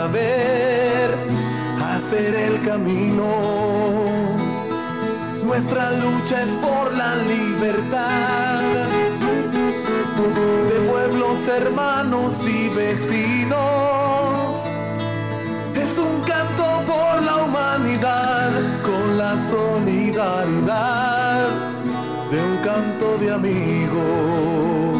saber hacer el camino. Nuestra lucha es por la libertad de pueblos hermanos y vecinos. Es un canto por la humanidad con la solidaridad de un canto de amigo.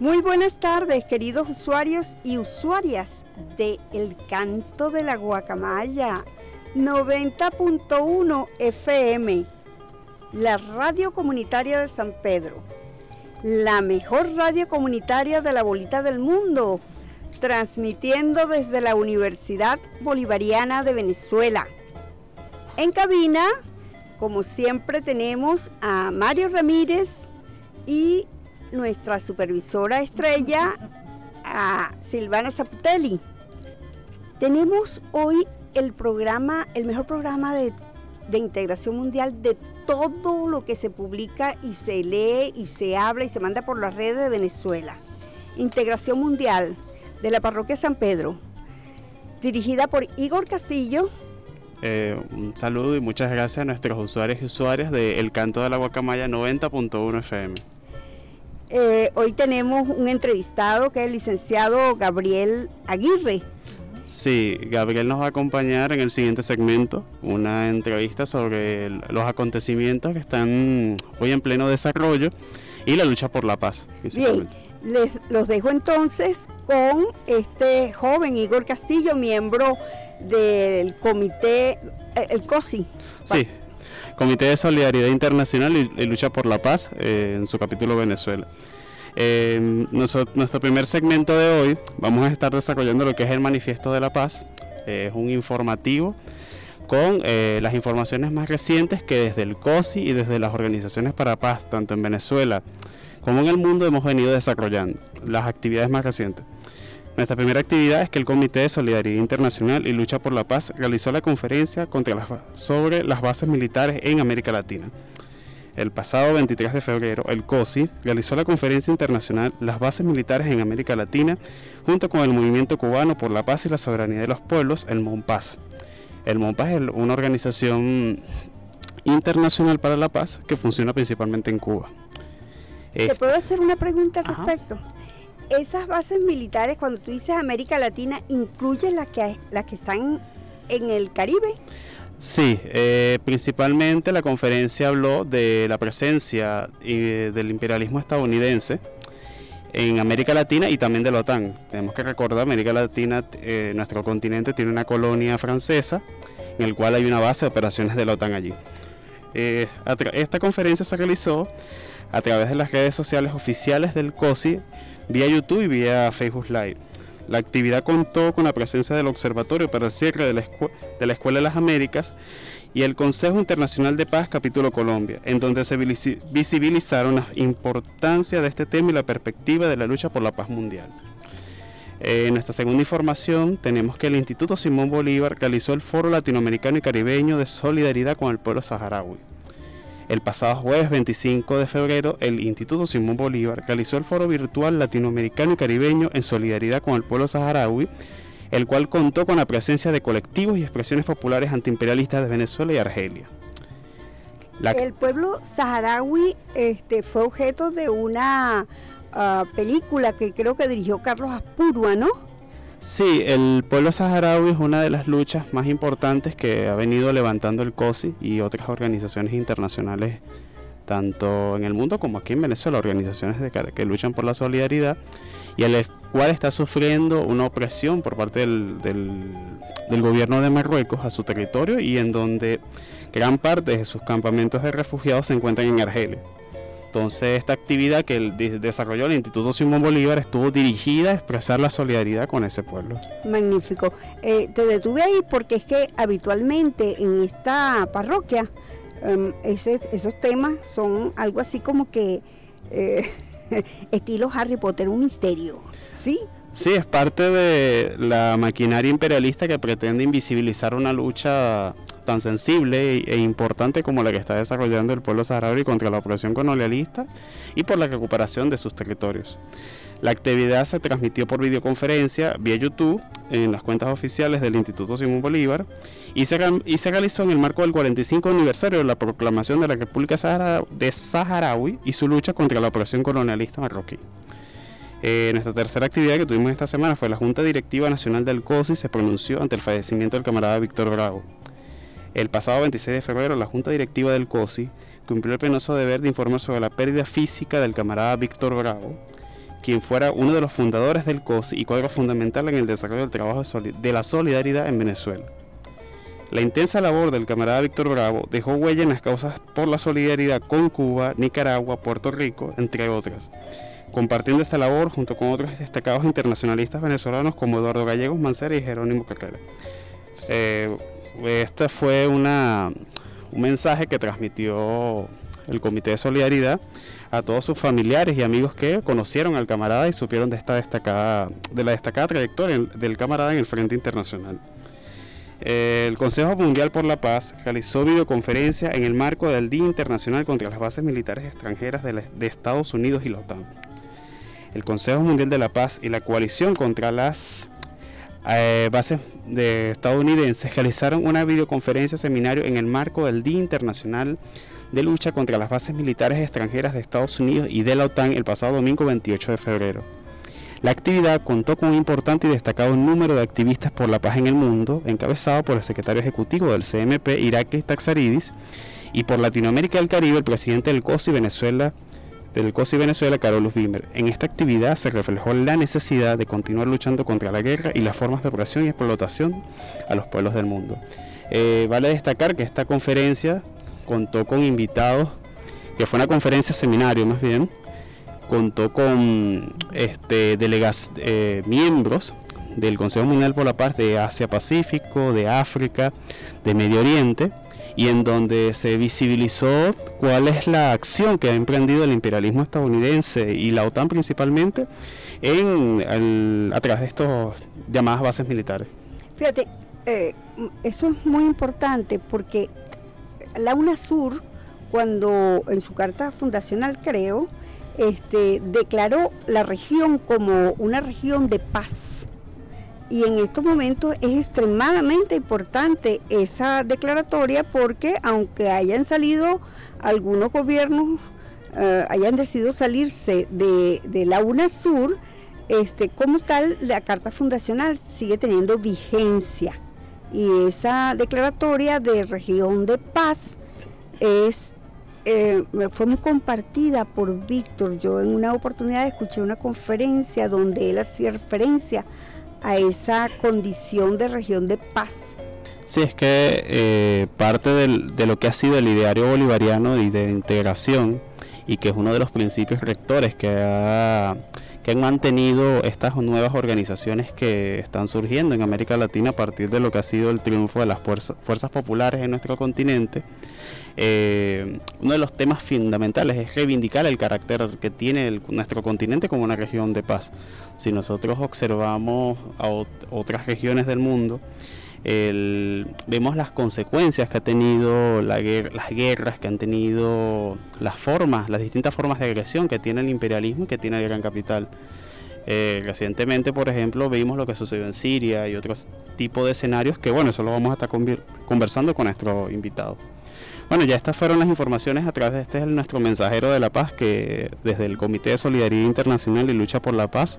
Muy buenas tardes, queridos usuarios y usuarias de El Canto de la Guacamaya 90.1 FM, la radio comunitaria de San Pedro, la mejor radio comunitaria de la bolita del mundo, transmitiendo desde la Universidad Bolivariana de Venezuela. En cabina, como siempre, tenemos a Mario Ramírez y nuestra supervisora estrella, a Silvana Zaputelli. Tenemos hoy el programa, el mejor programa de, de integración mundial de todo lo que se publica y se lee y se habla y se manda por las redes de Venezuela. Integración Mundial de la Parroquia San Pedro, dirigida por Igor Castillo, Eh, un saludo y muchas gracias a nuestros usuarios y usuarias de El Canto de la Guacamaya 90.1 FM. Eh, hoy tenemos un entrevistado que es el licenciado Gabriel Aguirre. Sí, Gabriel nos va a acompañar en el siguiente segmento, una entrevista sobre los acontecimientos que están hoy en pleno desarrollo y la lucha por la paz. Bien, les los dejo entonces con este joven Igor Castillo, miembro del comité, eh, el COSI. Sí, Comité de Solidaridad Internacional y, Lucha por la Paz, eh, en su capítulo Venezuela. Eh, nuestro primer segmento de hoy vamos a estar desarrollando lo que es el Manifiesto de la Paz. Eh, es un informativo con las informaciones más recientes que desde el COSI y desde las organizaciones para paz, tanto en Venezuela como en el mundo, hemos venido desarrollando las actividades más recientes. Nuestra primera actividad es que el Comité de Solidaridad Internacional y Lucha por la Paz realizó la conferencia contra las ba- sobre las bases militares en América Latina. El pasado 23 de febrero, el COSI realizó la conferencia internacional Las bases militares en América Latina junto con el Movimiento Cubano por la Paz y la Soberanía de los Pueblos, el MONPAS. El MONPAS es una organización internacional para la paz que funciona principalmente en Cuba. ¿Te puedo hacer una pregunta al Ajá. Esas bases militares, cuando tú dices América Latina, ¿incluyen las que, las que están en el Caribe? Sí, eh, principalmente la conferencia habló de la presencia eh, del imperialismo estadounidense en América Latina y también de la OTAN. Tenemos que recordar, América Latina, eh, nuestro continente tiene una colonia francesa en el cual hay una base de operaciones de la OTAN allí. Esta conferencia se realizó a través de las redes sociales oficiales del COSI, vía YouTube y vía Facebook Live. La actividad contó con la presencia del Observatorio para el cierre de la, Escuela de las Américas y el Consejo Internacional de Paz Capítulo Colombia, en donde se visibilizaron la importancia de este tema y la perspectiva de la lucha por la paz mundial. En esta segunda información tenemos que el Instituto Simón Bolívar realizó el Foro Latinoamericano y Caribeño de Solidaridad con el pueblo saharaui. El pasado jueves 25 de febrero, el Instituto Simón Bolívar realizó el Foro Virtual Latinoamericano y Caribeño en Solidaridad con el pueblo saharaui, el cual contó con la presencia de colectivos y expresiones populares antiimperialistas de Venezuela y Argelia. El pueblo saharaui este, fue objeto de una ah, película que creo que dirigió Carlos Aspurua, ¿no? Sí, el pueblo saharaui es una de las luchas más importantes que ha venido levantando el COSI y otras organizaciones internacionales, tanto en el mundo como aquí en Venezuela, organizaciones de, que luchan por la solidaridad y el cual está sufriendo una opresión por parte del, del, gobierno de Marruecos a su territorio y en donde gran parte de sus campamentos de refugiados se encuentran en Argelia. Entonces, esta actividad que desarrolló el Instituto Simón Bolívar estuvo dirigida a expresar la solidaridad con ese pueblo. Magnífico. Eh, te detuve ahí porque es que habitualmente en esta parroquia em, esos temas son algo así como que eh, estilo Harry Potter, un misterio, ¿sí? Sí, es parte de la maquinaria imperialista que pretende invisibilizar una lucha tan sensible e importante como la que está desarrollando el pueblo saharaui contra la opresión colonialista y por la recuperación de sus territorios. La actividad se transmitió por videoconferencia vía YouTube en las cuentas oficiales del Instituto Simón Bolívar y se, y se realizó en el marco del 45 aniversario de la proclamación de la República de Saharaui y su lucha contra la opresión colonialista marroquí. Eh, nuestra tercera actividad que tuvimos esta semana fue la Junta Directiva Nacional del COSI se pronunció ante el fallecimiento del camarada Víctor Bravo. El pasado 26 de febrero, la Junta Directiva del COSI cumplió el penoso deber de informar sobre la pérdida física del camarada Víctor Bravo, quien fuera uno de los fundadores del COSI y cuadro fundamental en el desarrollo del trabajo de la solidaridad en Venezuela. La intensa labor del camarada Víctor Bravo dejó huella en las causas por la solidaridad con Cuba, Nicaragua, Puerto Rico, entre otras, compartiendo esta labor junto con otros destacados internacionalistas venezolanos como Eduardo Gallegos Mancera y Jerónimo Carrera. Eh, este fue una, un mensaje que transmitió el Comité de Solidaridad a todos sus familiares y amigos que conocieron al camarada y supieron de esta destacada, de la destacada trayectoria del camarada en el Frente Internacional. El Consejo Mundial por la Paz realizó videoconferencia en el marco del Día Internacional contra las Bases Militares Extranjeras de, Estados Unidos y la OTAN. El Consejo Mundial de la Paz y la Coalición contra las eh, bases de estadounidenses realizaron una videoconferencia seminario en el marco del Día Internacional de Lucha contra las Bases Militares Extranjeras de Estados Unidos y de la OTAN el pasado domingo 28 de febrero. La actividad contó con un importante y destacado número de activistas por la paz en el mundo, encabezado por el secretario ejecutivo del CMP, Irakli Taxaridis, y por Latinoamérica y el Caribe, el presidente del COSI Venezuela, del COSI Venezuela, Carlos Wimmer. En esta actividad se reflejó la necesidad de continuar luchando contra la guerra y las formas de opresión y explotación a los pueblos del mundo. Eh, vale destacar que esta conferencia contó con invitados, que fue una conferencia seminario más bien, contó con este, eh, miembros del Consejo Mundial por la Paz de Asia Pacífico, de África, de Medio Oriente, y en donde se visibilizó cuál es la acción que ha emprendido el imperialismo estadounidense y la OTAN principalmente en a través de estas llamadas bases militares. Fíjate, eh, eso es muy importante porque la UNASUR, cuando en su carta fundacional creo, este, declaró la región como una región de paz y en estos momentos es extremadamente importante esa declaratoria porque aunque hayan salido algunos gobiernos, eh, hayan decidido salirse de, de, la UNASUR, este, como tal la Carta Fundacional sigue teniendo vigencia. Y esa declaratoria de región de paz es eh, fue muy compartida por Víctor. Yo en una oportunidad escuché una conferencia donde él hacía referencia a esa condición de región de paz. Sí, es que eh, parte de lo que ha sido el ideario bolivariano y de integración y que es uno de los principios rectores que, que han mantenido estas nuevas organizaciones que están surgiendo en América Latina a partir de lo que ha sido el triunfo de las fuerzas populares en nuestro continente eh, uno de los temas fundamentales es reivindicar el carácter que tiene nuestro continente como una región de paz. Si nosotros observamos a otras regiones del mundo, vemos las consecuencias que ha tenido la las guerras, que han tenido las formas, las distintas formas de agresión que tiene el imperialismo y que tiene el gran capital. Eh, recientemente, por ejemplo, vimos lo que sucedió en Siria y otros tipos de escenarios que, bueno, eso lo vamos a estar conversando con nuestro invitado. Bueno, ya estas fueron las informaciones a través de este es nuestro mensajero de la paz que desde el Comité de Solidaridad Internacional y Lucha por la Paz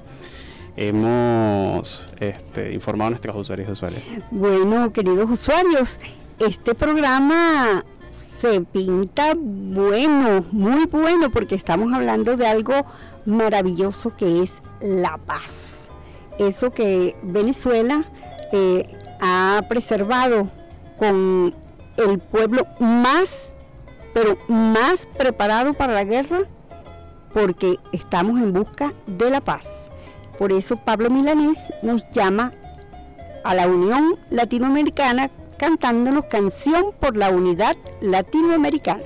hemos este, informado a nuestros usuarios y. Bueno, queridos usuarios, este programa se pinta bueno, muy bueno, porque estamos hablando de algo maravilloso que es la paz. Eso que Venezuela eh, ha preservado con el pueblo más, pero más preparado para la guerra, porque estamos en busca de la paz. Por eso Pablo Milanés nos llama a la Unión Latinoamericana cantándonos canción por la unidad latinoamericana.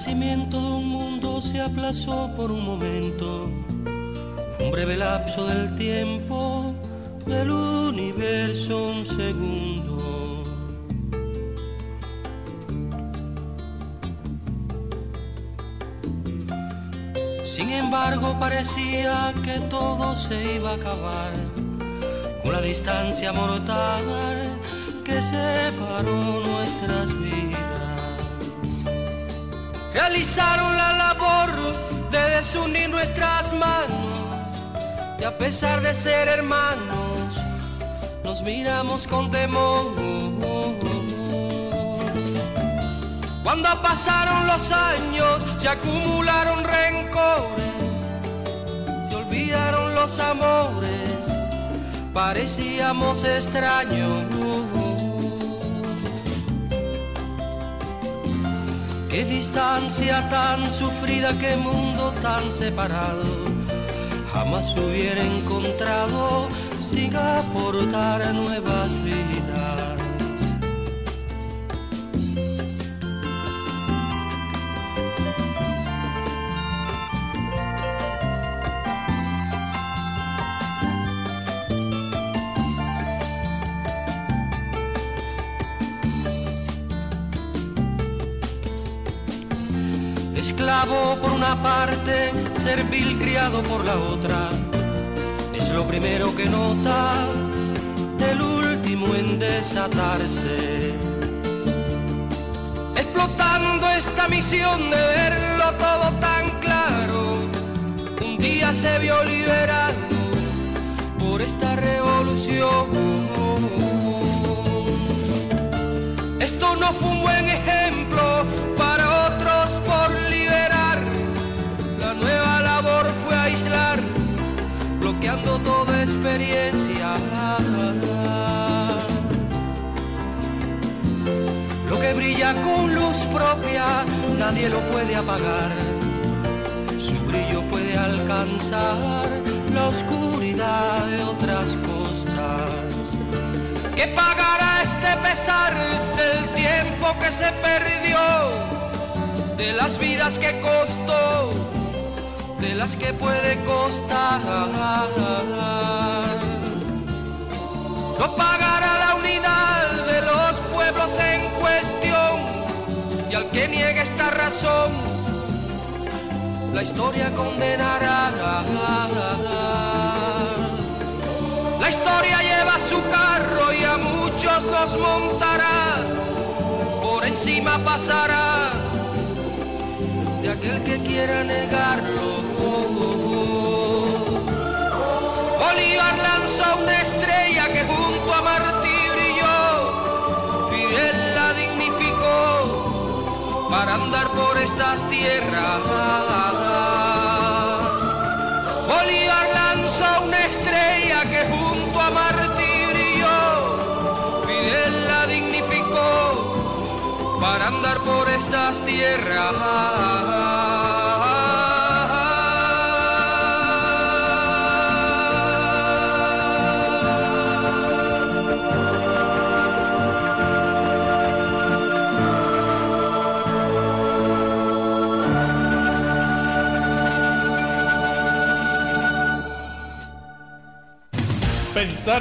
Nacimiento de un mundo se aplazó por un momento un breve lapso del tiempo del universo, un segundo. Sin embargo, parecía que todo se iba a acabar con la distancia mortal que separó nuestras vidas. Realizaron la labor de desunir nuestras manos y a pesar de ser hermanos, nos miramos con temor. Cuando pasaron los años, se acumularon rencores, se olvidaron los amores, parecíamos extraños. Qué distancia tan sufrida, qué mundo tan separado jamás hubiera encontrado sin aportar nuevas vidas. Parte, servil criado por la otra. Es lo primero que nota, el último en desatarse. Explotando esta misión de verlo todo tan claro, un día se vio liberado por esta revolución. Esto no fue un buen ejemplo experiencia. Lo que brilla con luz propia, nadie lo puede apagar. Su brillo puede alcanzar la oscuridad de otras costas. ¿Qué pagará este pesar del tiempo que se perdió? De las vidas que costó de las que puede costar. No pagará la unidad de los pueblos en cuestión y al que niegue esta razón, la historia condenará. La historia lleva su carro y a muchos nos montará, por encima pasará de aquel que quiera negarlo. Bolívar lanzó una estrella para andar por estas tierras. Bolívar lanza una estrella que junto a Martí brilló, Fidel la dignificó para andar por estas tierras.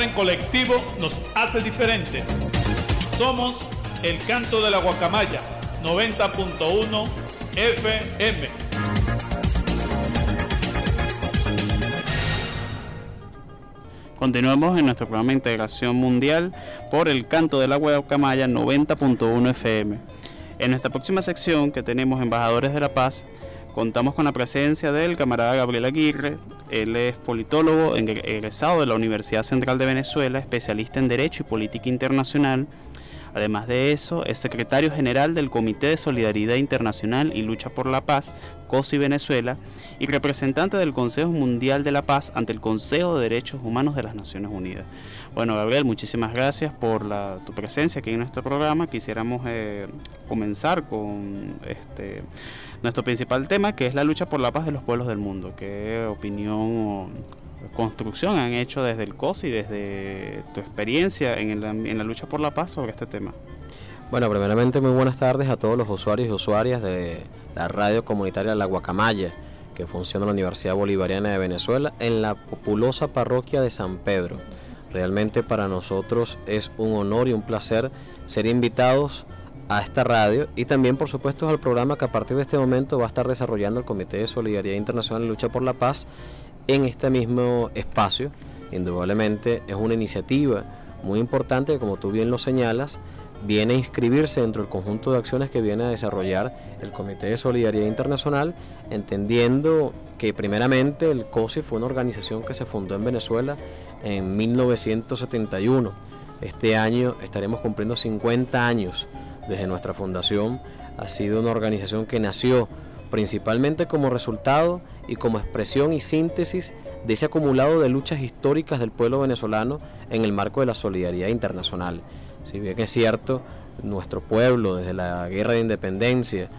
En colectivo nos hace diferentes. Somos el canto de la guacamaya 90.1 FM. Continuamos en nuestro programa de integración mundial por el canto de la guacamaya 90.1 FM. En nuestra próxima sección que tenemos Embajadores de la Paz, contamos con la presencia del camarada Gabriel Aguirre. Él es politólogo egresado de la Universidad Central de Venezuela, especialista en Derecho y Política Internacional Además de eso, es secretario general del Comité de Solidaridad Internacional y Lucha por la Paz, COSI Venezuela, y representante del Consejo Mundial de la Paz ante el Consejo de Derechos Humanos de las Naciones Unidas. Bueno, Gabriel, muchísimas gracias por tu presencia aquí en nuestro programa. Quisiéramos eh, comenzar con este, nuestro principal tema, que es la lucha por la paz de los pueblos del mundo. ¿Qué opinión construcción han hecho desde el COS y desde tu experiencia en, en la lucha por la paz sobre este tema? Bueno, primeramente muy buenas tardes a todos los usuarios y usuarias de la radio comunitaria La Guacamaya, que funciona en la Universidad Bolivariana de Venezuela, en la populosa parroquia de San Pedro. Realmente para nosotros es un honor y un placer ser invitados a esta radio y también por supuesto al programa que a partir de este momento va a estar desarrollando el Comité de Solidaridad Internacional y Lucha por la Paz en este mismo espacio. Indudablemente es una iniciativa muy importante que, como tú bien lo señalas, viene a inscribirse dentro del conjunto de acciones que viene a desarrollar el Comité de Solidaridad Internacional, entendiendo que primeramente el COSI fue una organización que se fundó en Venezuela en 1971. Este año estaremos cumpliendo 50 años desde nuestra fundación. Ha sido una organización que nació principalmente como resultado y como expresión y síntesis de ese acumulado de luchas históricas del pueblo venezolano en el marco de la solidaridad internacional. Si bien es cierto, nuestro pueblo desde la guerra de independencia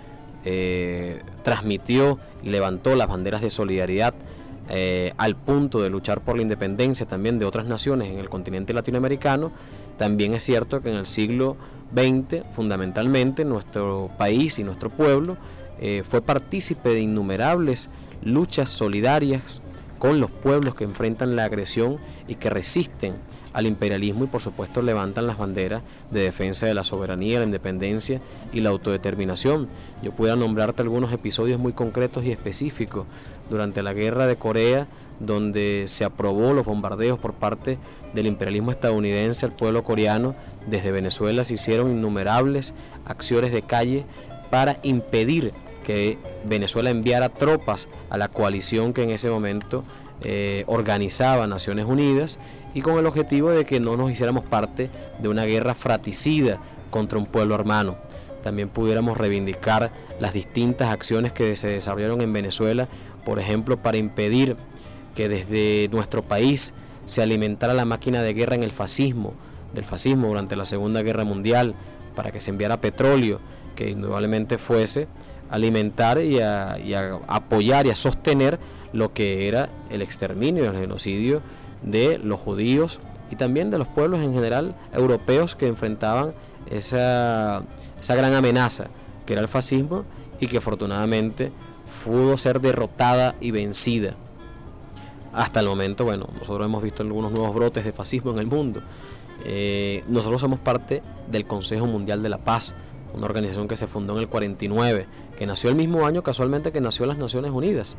eh, transmitió y levantó las banderas de solidaridad eh, al punto de luchar por la independencia también de otras naciones en el continente latinoamericano, también es cierto que en el siglo XX, fundamentalmente, nuestro país y nuestro pueblo eh, fue partícipe de innumerables luchas solidarias con los pueblos que enfrentan la agresión y que resisten al imperialismo y por supuesto levantan las banderas de defensa de la soberanía, la independencia y la autodeterminación. Yo pudiera nombrarte algunos episodios muy concretos y específicos durante la guerra de Corea, donde se aprobó los bombardeos por parte del imperialismo estadounidense al pueblo coreano. Desde Venezuela se hicieron innumerables acciones de calle para impedir que Venezuela enviara tropas a la coalición que en ese momento eh, organizaba Naciones Unidas y con el objetivo de que no nos hiciéramos parte de una guerra fratricida contra un pueblo hermano. También pudiéramos reivindicar las distintas acciones que se desarrollaron en Venezuela, por ejemplo, para impedir que desde nuestro país se alimentara la máquina de guerra en el fascismo, del fascismo durante la Segunda Guerra Mundial, para que se enviara petróleo, que indudablemente fuese alimentar y a, apoyar y a sostener lo que era el exterminio y el genocidio de los judíos y también de los pueblos en general europeos que enfrentaban esa, esa gran amenaza que era el fascismo y que afortunadamente pudo ser derrotada y vencida. Hasta el momento, bueno, nosotros hemos visto algunos nuevos brotes de fascismo en el mundo. Eh, nosotros somos parte del Consejo Mundial de la Paz, una organización que se fundó en el 49, que nació el mismo año casualmente que nació las Naciones Unidas,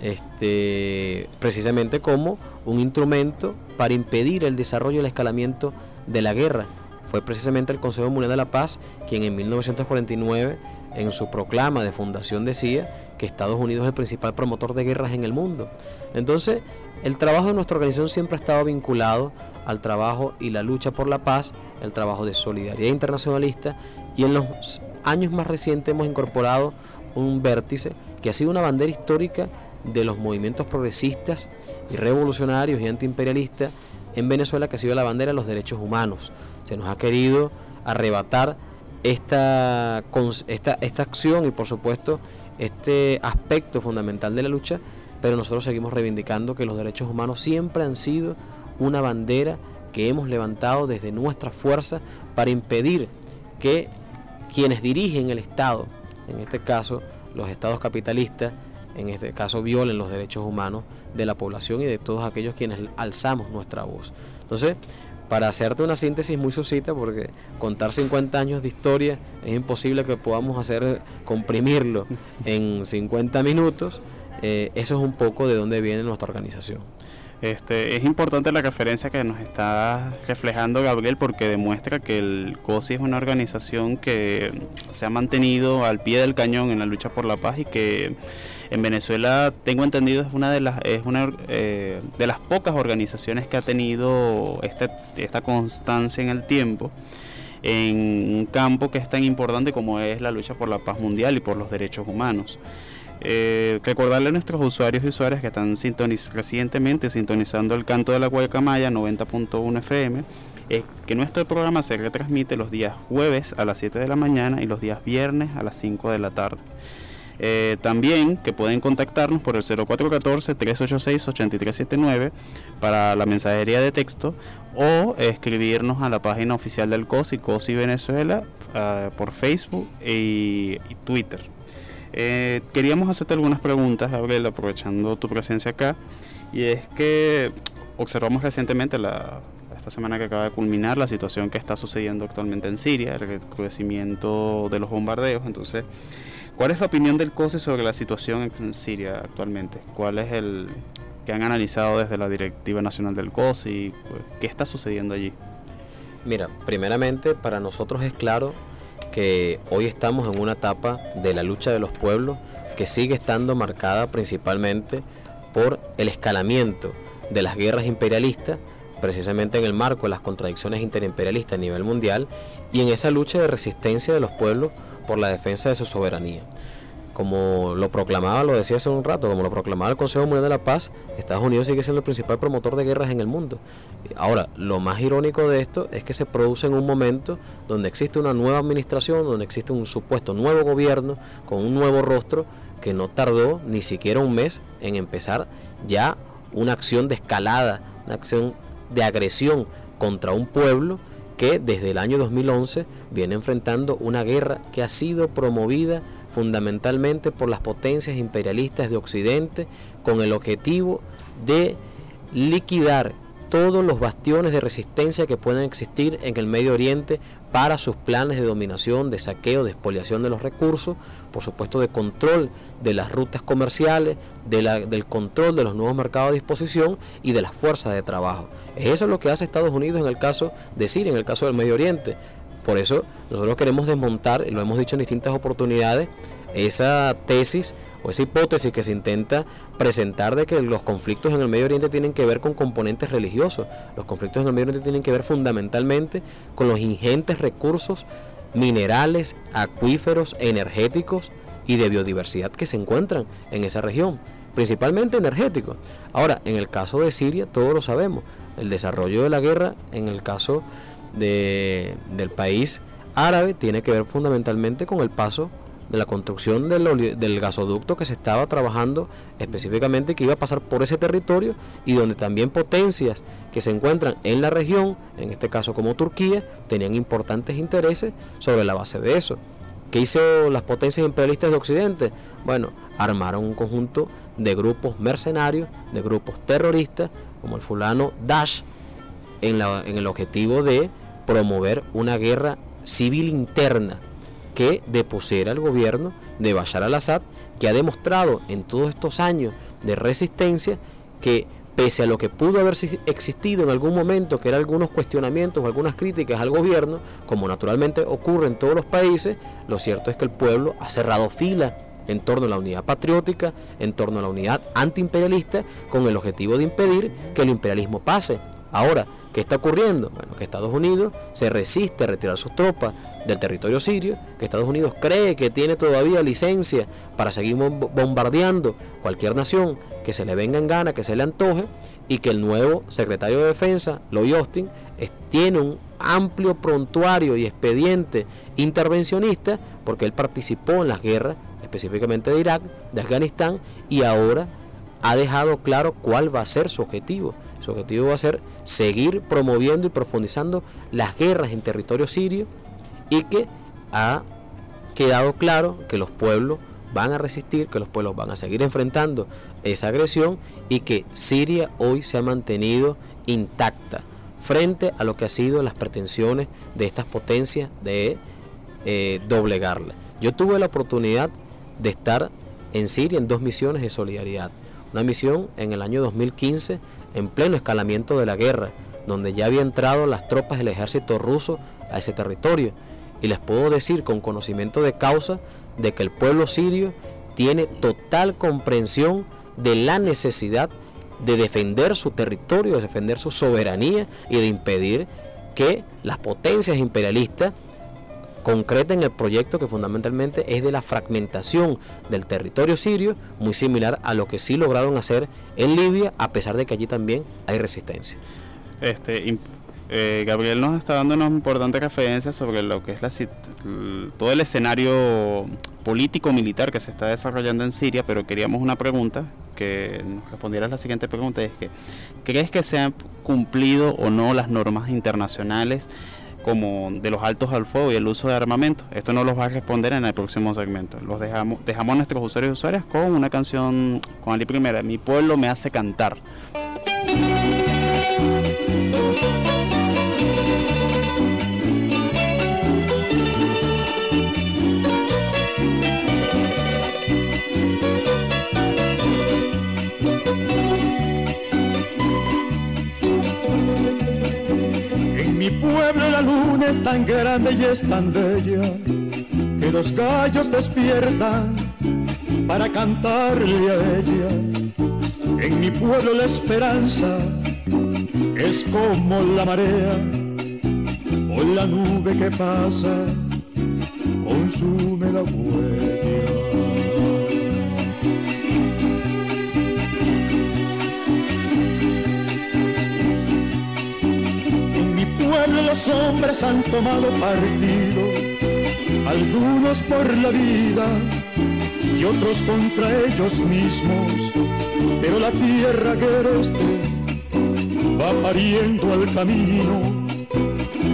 este, precisamente como un instrumento para impedir el desarrollo y el escalamiento de la guerra. Fue precisamente el Consejo Mundial de la Paz quien en 1949, en su proclama de fundación, decía que Estados Unidos es el principal promotor de guerras en el mundo. Entonces, el trabajo de nuestra organización siempre ha estado vinculado al trabajo y la lucha por la paz, el trabajo de solidaridad internacionalista y en los años más recientes hemos incorporado un vértice que ha sido una bandera histórica de los movimientos progresistas y revolucionarios y antiimperialistas en Venezuela, que ha sido la bandera de los derechos humanos. Se nos ha querido arrebatar esta, esta, esta acción y por supuesto este aspecto fundamental de la lucha, pero nosotros seguimos reivindicando que los derechos humanos siempre han sido una bandera que hemos levantado desde nuestra fuerza para impedir que quienes dirigen el Estado, en este caso los estados capitalistas, en este caso violen los derechos humanos de la población y de todos aquellos quienes alzamos nuestra voz. Entonces, para hacerte una síntesis muy suscita, porque contar 50 años de historia es imposible que podamos hacer comprimirlo en 50 minutos, eh, eso es un poco de dónde viene nuestra organización. Este, es importante la referencia que nos está reflejando Gabriel porque demuestra que el COSI es una organización que se ha mantenido al pie del cañón en la lucha por la paz y que en Venezuela tengo entendido es una de las es una eh, de las pocas organizaciones que ha tenido esta, esta constancia en el tiempo en un campo que es tan importante como es la lucha por la paz mundial y por los derechos humanos. Eh, recordarle a nuestros usuarios y usuarias que están recientemente sintonizando el canto de la Guayacamaya 90.1 FM, es que nuestro programa se retransmite los días jueves a las 7 de la mañana y los días viernes a las 5 de la tarde. Eh, también que pueden contactarnos por el 0414-386-8379 para la mensajería de texto o escribirnos a la página oficial del COSI, COSI Venezuela, ah, por Facebook y Twitter. Eh, queríamos hacerte algunas preguntas, Gabriel, aprovechando tu presencia acá. Y es que observamos recientemente, la, esta semana que acaba de culminar, la situación que está sucediendo actualmente en Siria, el recrudecimiento de los bombardeos. Entonces, ¿cuál es la opinión del COSE sobre la situación en Siria actualmente? ¿Cuál es el que han analizado desde la Directiva Nacional del COSE y pues, qué está sucediendo allí? Mira, primeramente para nosotros es claro que hoy estamos en una etapa de la lucha de los pueblos que sigue estando marcada principalmente por el escalamiento de las guerras imperialistas, precisamente en el marco de las contradicciones interimperialistas a nivel mundial y en esa lucha de resistencia de los pueblos por la defensa de su soberanía como lo proclamaba, lo decía hace un rato, como lo proclamaba el Consejo Mundial de la Paz, Estados Unidos sigue siendo el principal promotor de guerras en el mundo. Ahora, lo más irónico de esto es que se produce en un momento donde existe una nueva administración, donde existe un supuesto nuevo gobierno con un nuevo rostro que no tardó ni siquiera un mes en empezar ya una acción de escalada, una acción de agresión contra un pueblo que desde el año 2011 viene enfrentando una guerra que ha sido promovida fundamentalmente por las potencias imperialistas de Occidente con el objetivo de liquidar todos los bastiones de resistencia que puedan existir en el Medio Oriente para sus planes de dominación, de saqueo, de expoliación de los recursos, por supuesto de control de las rutas comerciales, de la, del control de los nuevos mercados de disposición y de las fuerzas de trabajo. Eso es lo que hace Estados Unidos en el caso de Siria, en el caso del Medio Oriente. Por eso nosotros queremos desmontar, y lo hemos dicho en distintas oportunidades, esa tesis o esa hipótesis que se intenta presentar de que los conflictos en el Medio Oriente tienen que ver con componentes religiosos. Los conflictos en el Medio Oriente tienen que ver fundamentalmente con los ingentes recursos minerales, acuíferos, energéticos y de biodiversidad que se encuentran en esa región, principalmente energéticos. Ahora, en el caso de Siria, todos lo sabemos, el desarrollo de la guerra en el caso de, del país árabe tiene que ver fundamentalmente con el paso de la construcción del, del, gasoducto que se estaba trabajando específicamente que iba a pasar por ese territorio y donde también potencias que se encuentran en la región, en este caso como Turquía, tenían importantes intereses sobre la base de eso. ¿Qué hizo las potencias imperialistas de Occidente? Bueno, armaron un conjunto de grupos mercenarios, de grupos terroristas, como el fulano Daesh, en, la, en el objetivo de promover una guerra civil interna que depusiera al gobierno de Bashar al-Assad, que ha demostrado en todos estos años de resistencia que pese a lo que pudo haber existido en algún momento, que eran algunos cuestionamientos o algunas críticas al gobierno, como naturalmente ocurre en todos los países, lo cierto es que el pueblo ha cerrado fila en torno a la unidad patriótica, en torno a la unidad antiimperialista, con el objetivo de impedir que el imperialismo pase. Ahora, ¿qué está ocurriendo? Bueno, que Estados Unidos se resiste a retirar sus tropas del territorio sirio, que Estados Unidos cree que tiene todavía licencia para seguir bombardeando cualquier nación que se le venga en gana, que se le antoje, y que el nuevo secretario de Defensa, Lloyd Austin, tiene un amplio prontuario y expediente intervencionista porque él participó en las guerras, específicamente de Irak, de Afganistán, y ahora ha dejado claro cuál va a ser su objetivo. Su objetivo va a ser seguir promoviendo y profundizando las guerras en territorio sirio y que ha quedado claro que los pueblos van a resistir, que los pueblos van a seguir enfrentando esa agresión y que Siria hoy se ha mantenido intacta frente a lo que ha sido las pretensiones de estas potencias de eh, doblegarla. Yo tuve la oportunidad de estar en Siria en dos misiones de solidaridad. Una misión en el año 2015 en pleno escalamiento de la guerra, donde ya había entrado las tropas del ejército ruso a ese territorio. Y les puedo decir con conocimiento de causa de que el pueblo sirio tiene total comprensión de la necesidad de defender su territorio, de defender su soberanía y de impedir que las potencias imperialistas concreten el proyecto que fundamentalmente es de la fragmentación del territorio sirio, muy similar a lo que sí lograron hacer en Libia, a pesar de que allí también hay resistencia. Este, eh, Gabriel nos está dando una importante referencia sobre lo que es la, todo el escenario político-militar que se está desarrollando en Siria, pero queríamos una pregunta, que nos respondieras la siguiente pregunta, es que ¿crees que se han cumplido o no las normas internacionales como de los altos al fuego y el uso de armamento? Esto no los va a responder en el próximo segmento. Los dejamos, dejamos a nuestros usuarios y usuarias con una canción con Ali Primera, Mi pueblo me hace cantar. Es tan grande y es tan bella que los gallos despiertan para cantarle a ella. En mi pueblo la esperanza es como la marea o la nube que pasa consume la huella. Los hombres han tomado partido, algunos por la vida y otros contra ellos mismos, pero la tierra que este va pariendo al camino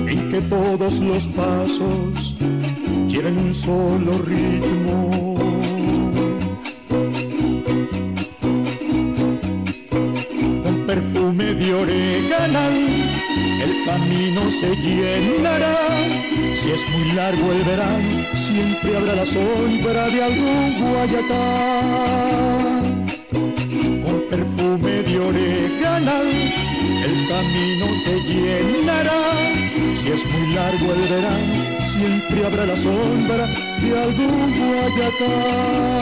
en que todos los pasos lleven un solo ritmo. Camino se llenará. Si es muy largo el verano, siempre habrá la sombra de algún guayacán. Con perfume de orégano, el camino se llenará. Si es muy largo el verano, siempre habrá la sombra de algún guayacán.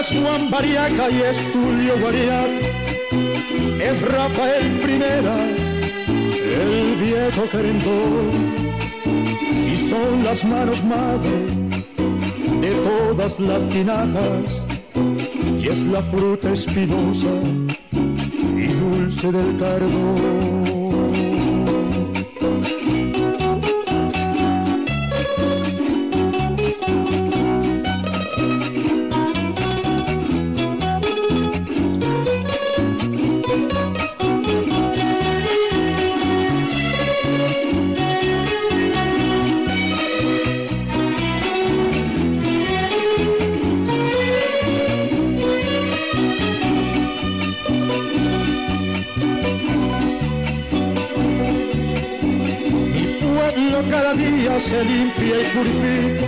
Es Juan Bariaca y es Tulio Guariat, es Rafael Primera, el viejo querendón, y son las manos madre de todas las tinajas, y es la fruta espinosa y dulce del cardón. Se limpia y purifica.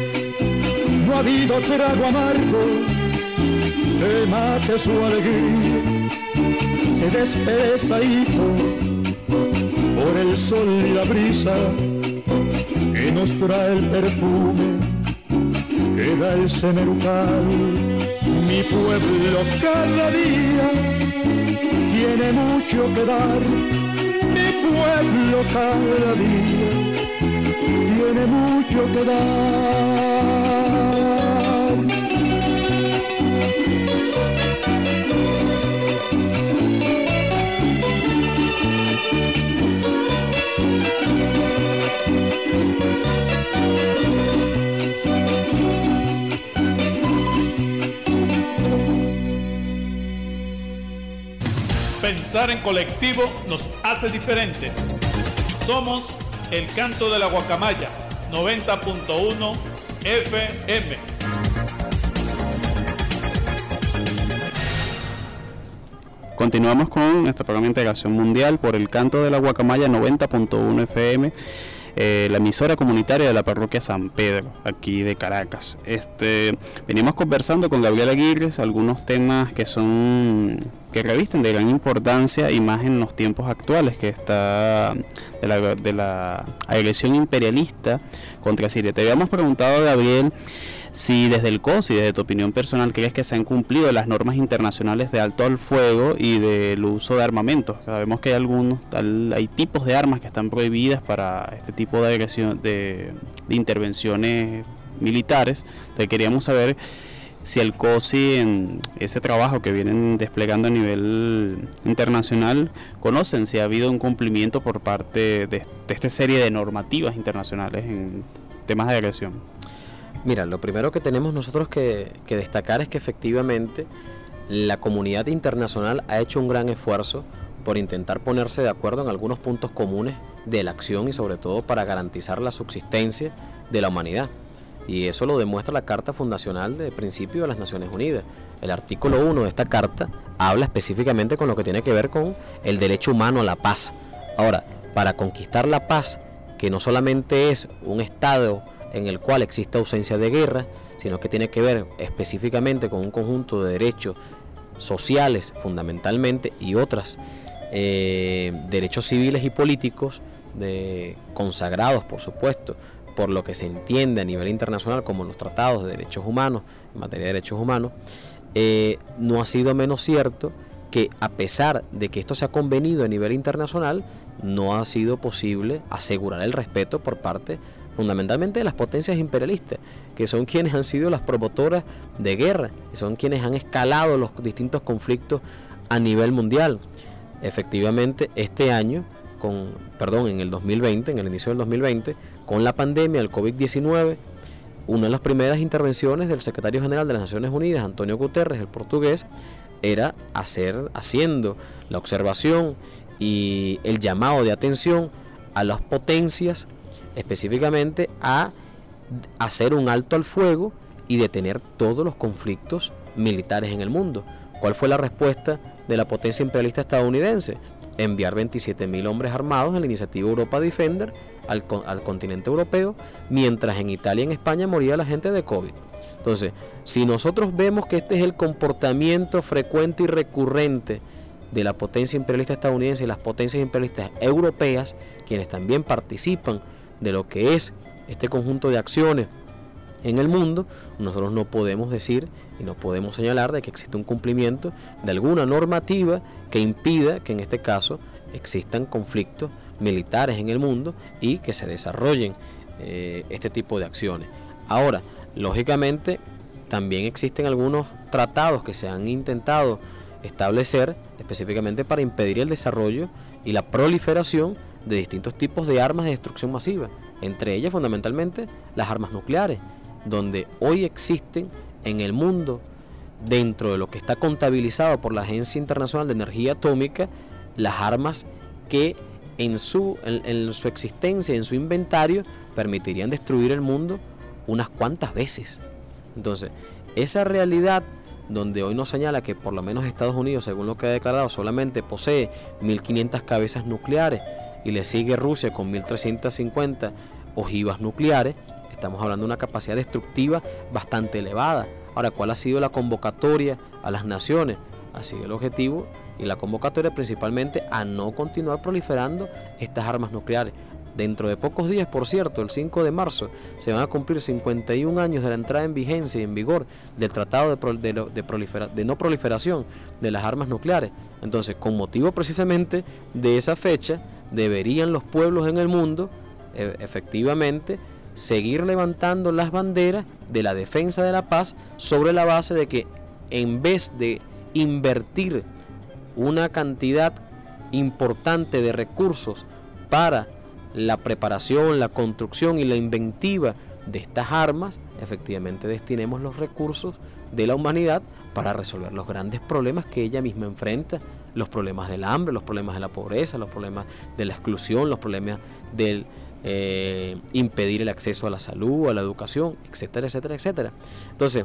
No ha habido trago amargo que mate su alegría. Se despesa, hijo, por el sol y la brisa que nos trae el perfume que da el semerucal. Mi pueblo cada día tiene mucho que dar. Mi pueblo cada día tiene mucho que dar. Pensar en colectivo nos hace diferentes. Somos el canto de la guacamaya 90.1 FM. Continuamos con nuestro programa de integración mundial por el canto de la guacamaya 90.1 FM eh, la emisora comunitaria de la parroquia San Pedro, aquí de Caracas. Este, venimos conversando con Gabriel Aguirre algunos temas que son que revisten de gran importancia y más en los tiempos actuales que está de la, de la agresión imperialista contra Siria. Te habíamos preguntado, Gabriel, si desde el COSI, desde tu opinión personal, crees que se han cumplido las normas internacionales de alto al fuego y del uso de armamentos. Sabemos que hay algunos, hay tipos de armas que están prohibidas para este tipo de agresión, de, intervenciones militares. Entonces queríamos saber si el COSI en ese trabajo que vienen desplegando a nivel internacional conocen si ha habido un cumplimiento por parte de esta serie de normativas internacionales en temas de agresión. Mira, lo primero que tenemos nosotros que, destacar es que efectivamente la comunidad internacional ha hecho un gran esfuerzo por intentar ponerse de acuerdo en algunos puntos comunes de la acción y sobre todo para garantizar la subsistencia de la humanidad. Y eso lo demuestra la Carta Fundacional de Principio de las Naciones Unidas. El artículo 1 de esta carta habla específicamente con lo que tiene que ver con el derecho humano a la paz. Ahora, para conquistar la paz, que no solamente es un Estado en el cual existe ausencia de guerra, sino que tiene que ver específicamente con un conjunto de derechos sociales fundamentalmente y otras eh, derechos civiles y políticos consagrados, por supuesto, por lo que se entiende a nivel internacional como los tratados de derechos humanos, en materia de derechos humanos, eh, no ha sido menos cierto que a pesar de que esto se ha convenido a nivel internacional, no ha sido posible asegurar el respeto por parte fundamentalmente de las potencias imperialistas, que son quienes han sido las promotoras de guerra, y son quienes han escalado los distintos conflictos a nivel mundial. Efectivamente, este año, con, perdón, en el 2020, en el inicio del 2020, con la pandemia del COVID-19, una de las primeras intervenciones del secretario general de las Naciones Unidas, Antonio Guterres, el portugués, era hacer, haciendo la observación y el llamado de atención a las potencias específicamente a hacer un alto al fuego y detener todos los conflictos militares en el mundo. ¿Cuál fue la respuesta de la potencia imperialista estadounidense? Enviar 27.000 hombres armados en la iniciativa Europa Defender al, al, continente europeo, mientras en Italia y en España moría la gente de COVID. Entonces, si nosotros vemos que este es el comportamiento frecuente y recurrente de la potencia imperialista estadounidense y las potencias imperialistas europeas, quienes también participan de lo que es este conjunto de acciones en el mundo, nosotros no podemos decir y no podemos señalar de que existe un cumplimiento de alguna normativa que impida que en este caso existan conflictos militares en el mundo y que se desarrollen eh, este tipo de acciones. Ahora, lógicamente, también existen algunos tratados que se han intentado establecer específicamente para impedir el desarrollo y la proliferación de distintos tipos de armas de destrucción masiva, entre ellas fundamentalmente las armas nucleares, donde hoy existen en el mundo, dentro de lo que está contabilizado por la Agencia Internacional de Energía Atómica, las armas que en su, en, su existencia, en su inventario, permitirían destruir el mundo unas cuantas veces. Entonces, esa realidad donde hoy nos señala que por lo menos Estados Unidos, según lo que ha declarado, solamente posee 1.500 cabezas nucleares y le sigue Rusia con 1.350 ojivas nucleares, estamos hablando de una capacidad destructiva bastante elevada. Ahora, ¿cuál ha sido la convocatoria a las naciones? Ha sido el objetivo y la convocatoria principalmente a no continuar proliferando estas armas nucleares. Dentro de pocos días, por cierto, el 5 de marzo, se van a cumplir 51 años de la entrada en vigencia y en vigor del Tratado de, de No Proliferación de las Armas Nucleares. Entonces, con motivo precisamente de esa fecha, deberían los pueblos en el mundo e, efectivamente seguir levantando las banderas de la defensa de la paz sobre la base de que en vez de invertir una cantidad importante de recursos para la preparación, la construcción y la inventiva de estas armas, efectivamente destinemos los recursos de la humanidad para resolver los grandes problemas que ella misma enfrenta, los problemas del hambre, los problemas de la pobreza, los problemas de la exclusión, los problemas del eh, impedir el acceso a la salud, a la educación, etcétera, etcétera, etcétera. Entonces,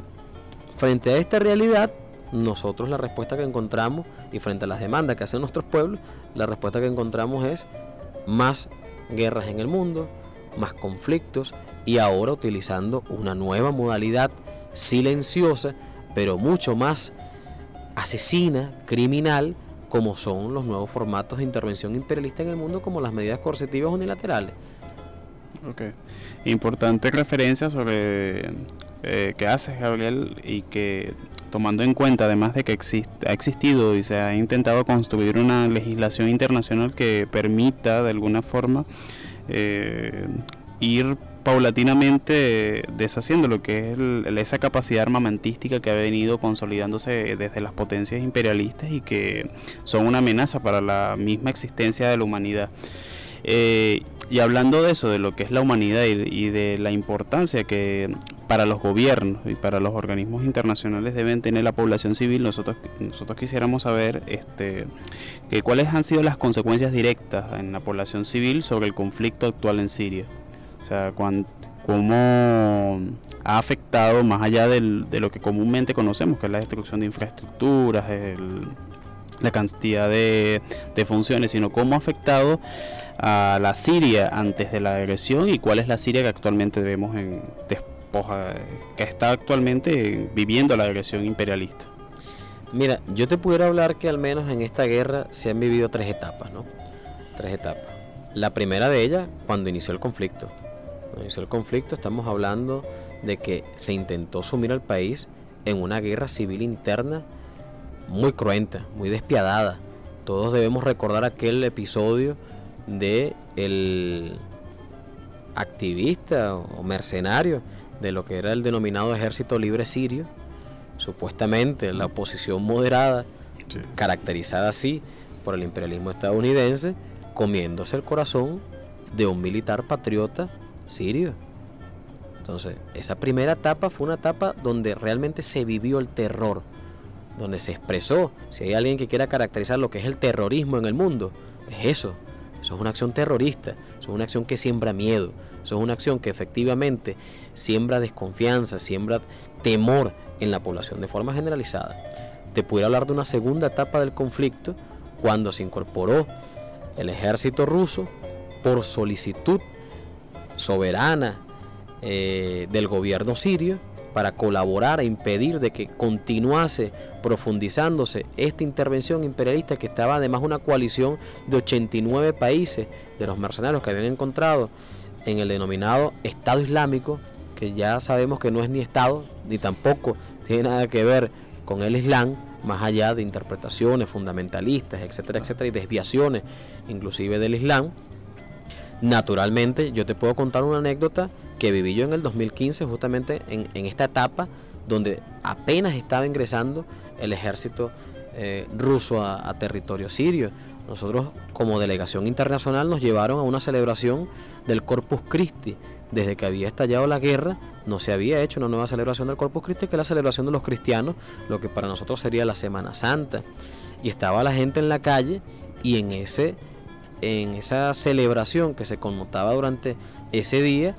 frente a esta realidad, nosotros la respuesta que encontramos y frente a las demandas que hacen nuestros pueblos, la respuesta que encontramos es más guerras en el mundo, más conflictos y ahora utilizando una nueva modalidad silenciosa, pero mucho más asesina, criminal, como son los nuevos formatos de intervención imperialista en el mundo, como las medidas coercitivas unilaterales. Ok. Importante referencia sobre eh, que haces, Gabriel, y que tomando en cuenta además de que existe, ha existido y se ha intentado construir una legislación internacional que permita de alguna forma eh, ir paulatinamente deshaciendo lo que es esa capacidad armamentística que ha venido consolidándose desde las potencias imperialistas y que son una amenaza para la misma existencia de la humanidad. Eh, y hablando de eso, de lo que es la humanidad y, de la importancia que para los gobiernos y para los organismos internacionales deben tener la población civil, nosotros, nosotros quisiéramos saber este, que, cuáles han sido las consecuencias directas en la población civil sobre el conflicto actual en Siria. O sea, cómo ha afectado más allá de lo que comúnmente conocemos, que es la destrucción de infraestructuras, la cantidad de, de funciones, sino cómo ha afectado a la Siria antes de la agresión y cuál es la Siria que actualmente vemos en despoja, que está actualmente viviendo la agresión imperialista. Mira, yo te pudiera hablar que al menos en esta guerra se han vivido tres etapas, ¿no? Tres etapas. La primera de ellas, cuando inició el conflicto. Cuando inició el conflicto estamos hablando de que se intentó sumir al país en una guerra civil interna muy cruenta, muy despiadada. Todos debemos recordar aquel episodio de el activista o mercenario de lo que era el denominado Ejército Libre Sirio, supuestamente la oposición moderada, caracterizada así por el imperialismo estadounidense, comiéndose el corazón de un militar patriota sirio. Entonces, esa primera etapa fue una etapa donde realmente se vivió el terror, donde se expresó, si hay alguien que quiera caracterizar lo que es el terrorismo en el mundo, es eso, eso es una acción terrorista, eso es una acción que siembra miedo, eso es una acción que efectivamente siembra desconfianza, siembra temor en la población de forma generalizada. Te pudiera hablar de una segunda etapa del conflicto cuando se incorporó el ejército ruso por solicitud soberana eh, del gobierno sirio para colaborar e impedir de que continuase profundizándose esta intervención imperialista que estaba además una coalición de 89 países de los mercenarios que habían encontrado en el denominado Estado Islámico, que ya sabemos que no es ni Estado, ni tampoco tiene nada que ver con el Islam, más allá de interpretaciones fundamentalistas, etcétera, etcétera, y desviaciones inclusive del Islam. Naturalmente, yo te puedo contar una anécdota que viví yo en el 2015, justamente en, esta etapa donde apenas estaba ingresando el ejército eh, ruso a, territorio sirio. Nosotros como delegación internacional nos llevaron a una celebración del Corpus Christi. Desde que había estallado la guerra no se había hecho una nueva celebración del Corpus Christi, que es la celebración de los cristianos, lo que para nosotros sería la Semana Santa. Y estaba la gente en la calle y en, ese, en esa celebración que se connotaba durante ese día,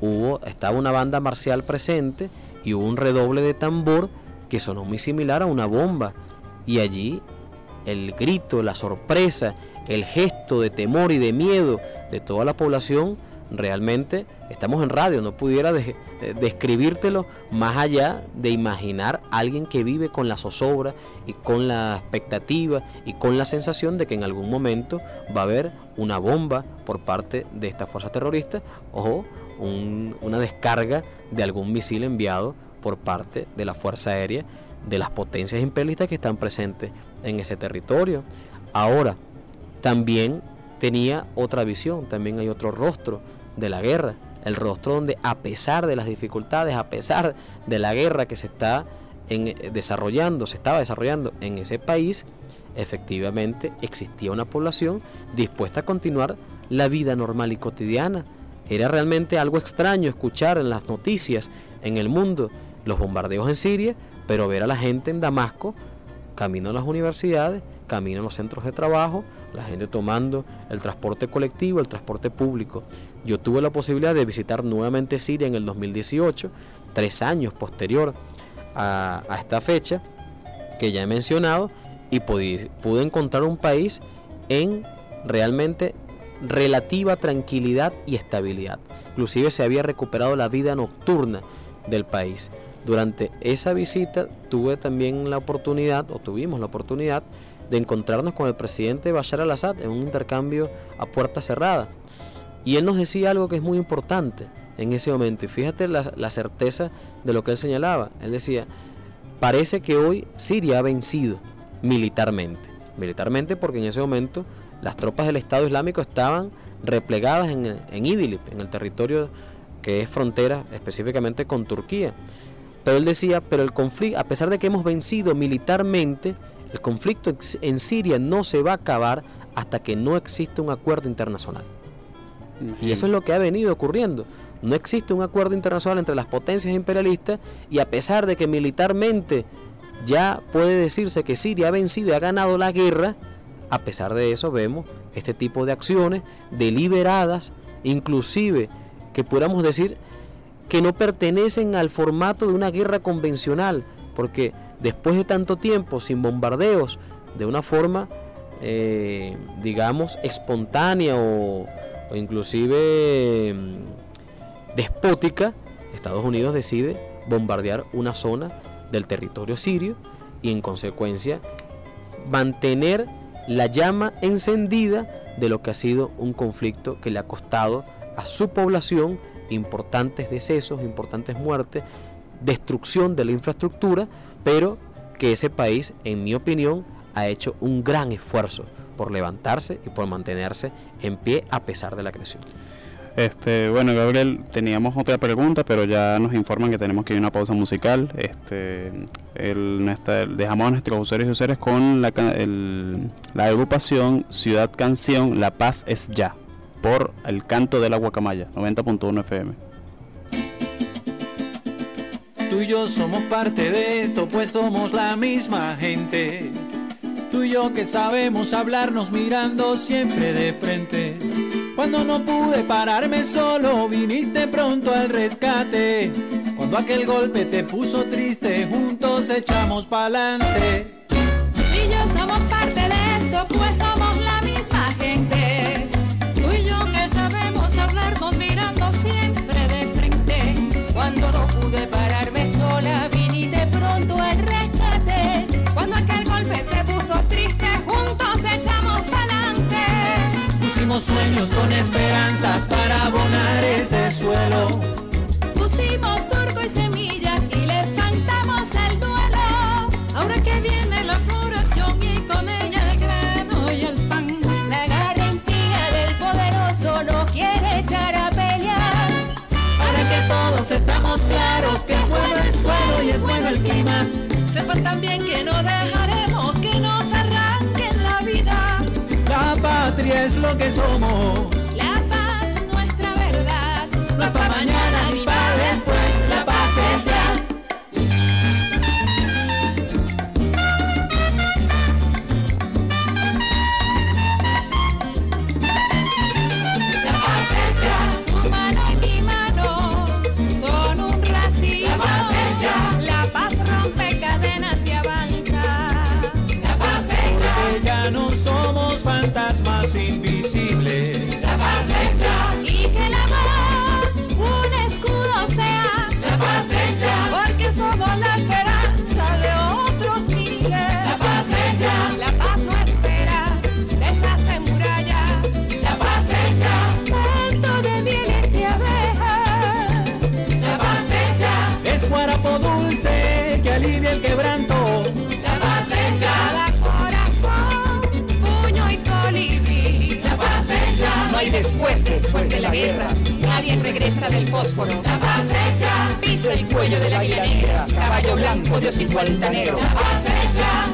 hubo, estaba una banda marcial presente y hubo un redoble de tambor que sonó muy similar a una bomba. Y allí el grito, la sorpresa, el gesto de temor y de miedo de toda la población, realmente estamos en radio, no pudiera describírtelo más allá de imaginar a alguien que vive con la zozobra y con la expectativa y con la sensación de que en algún momento va a haber una bomba por parte de esta fuerza terrorista o una descarga de algún misil enviado por parte de la Fuerza Aérea de las potencias imperialistas que están presentes en ese territorio. Ahora, también tenía otra visión, también hay otro rostro de la guerra, el rostro donde a pesar de las dificultades, a pesar de la guerra que se está en, desarrollando, se estaba desarrollando en ese país, efectivamente existía una población dispuesta a continuar la vida normal y cotidiana, Era realmente algo extraño escuchar en las noticias en el mundo los bombardeos en Siria, pero ver a la gente en Damasco, camino a las universidades, camino a los centros de trabajo, la gente tomando el transporte colectivo, el transporte público. Yo tuve la posibilidad de visitar nuevamente Siria en el 2018, tres años posterior a, esta fecha que ya he mencionado, y pude, pude encontrar un país en realmente relativa tranquilidad y estabilidad. Inclusive se había recuperado la vida nocturna del país. Durante esa visita tuve también la oportunidad, o tuvimos la oportunidad, de encontrarnos con el presidente Bashar al-Assad en un intercambio a puerta cerrada. Y él nos decía algo que es muy importante en ese momento. Y fíjate la, la certeza de lo que él señalaba. Él decía, parece que hoy Siria ha vencido militarmente. Militarmente porque en ese momento las tropas del Estado Islámico estaban replegadas en, en Idlib, en el territorio que es frontera específicamente con Turquía. Pero él decía, pero el conflicto, a pesar de que hemos vencido militarmente, el conflicto en Siria no se va a acabar hasta que no exista un acuerdo internacional. Y eso es lo que ha venido ocurriendo. No existe un acuerdo internacional entre las potencias imperialistas y a pesar de que militarmente ya puede decirse que Siria ha vencido y ha ganado la guerra, a pesar de eso vemos este tipo de acciones deliberadas, inclusive que pudiéramos decir que no pertenecen al formato de una guerra convencional, porque después de tanto tiempo sin bombardeos, de una forma, eh, digamos, espontánea o, o inclusive mm, despótica, Estados Unidos decide bombardear una zona del territorio sirio y en consecuencia mantener la llama encendida de lo que ha sido un conflicto que le ha costado a su población importantes decesos, importantes muertes, destrucción de la infraestructura, pero que ese país, en mi opinión, ha hecho un gran esfuerzo por levantarse y por mantenerse en pie a pesar de la creación. Este, bueno, Gabriel, teníamos otra pregunta, pero ya nos informan que tenemos que ir a una pausa musical. Este, dejamos a nuestros usuarios y usuarias con la, la agrupación Ciudad Canción La Paz es Ya, por el canto de la guacamaya, 90.1 FM. Tú y yo somos parte de esto, pues somos la misma gente. Tú y yo que sabemos hablarnos mirando siempre de frente. Cuando no pude pararme solo, viniste pronto al rescate. Cuando aquel golpe te puso triste, juntos echamos pa'lante. Tú y yo somos parte de esto, pues somos la misma gente. Tú y yo que sabemos hablarnos mirando siempre Pusimos sueños con esperanzas para abonar este suelo. Pusimos surco y semilla y les cantamos el duelo. Ahora que viene la floración y con ella el grano y el pan. La garantía del poderoso no quiere echar a pelear. Para que todos estamos claros que es bueno el suelo y es bueno el clima. Sepan también que no dejaremos patria es lo que somos. La paz, nuestra verdad. No es pa' mañana Regresa del fósforo. La paz es ya. Piso el cuello de la águila negra. Caballo blanco, Dios igual negro. La paz es ya.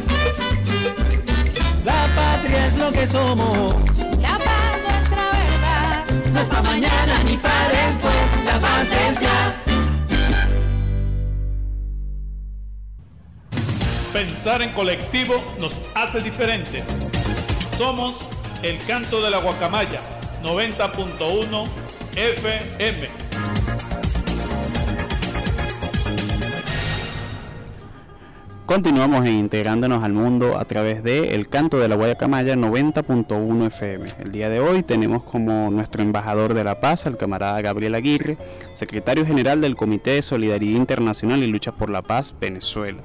La patria es lo que somos. La paz, nuestra verdad. no es pa' mañana ni para después, la paz es ya. Pensar en colectivo nos hace diferentes. Somos el canto de la guacamaya 90.1 FM. Continuamos integrándonos al mundo a través de El Canto de la Guayacamaya 90.1 FM. El día de hoy tenemos como nuestro embajador de la paz al camarada Gabriel Aguirre, secretario general del Comité de Solidaridad Internacional y Lucha por la Paz Venezuela.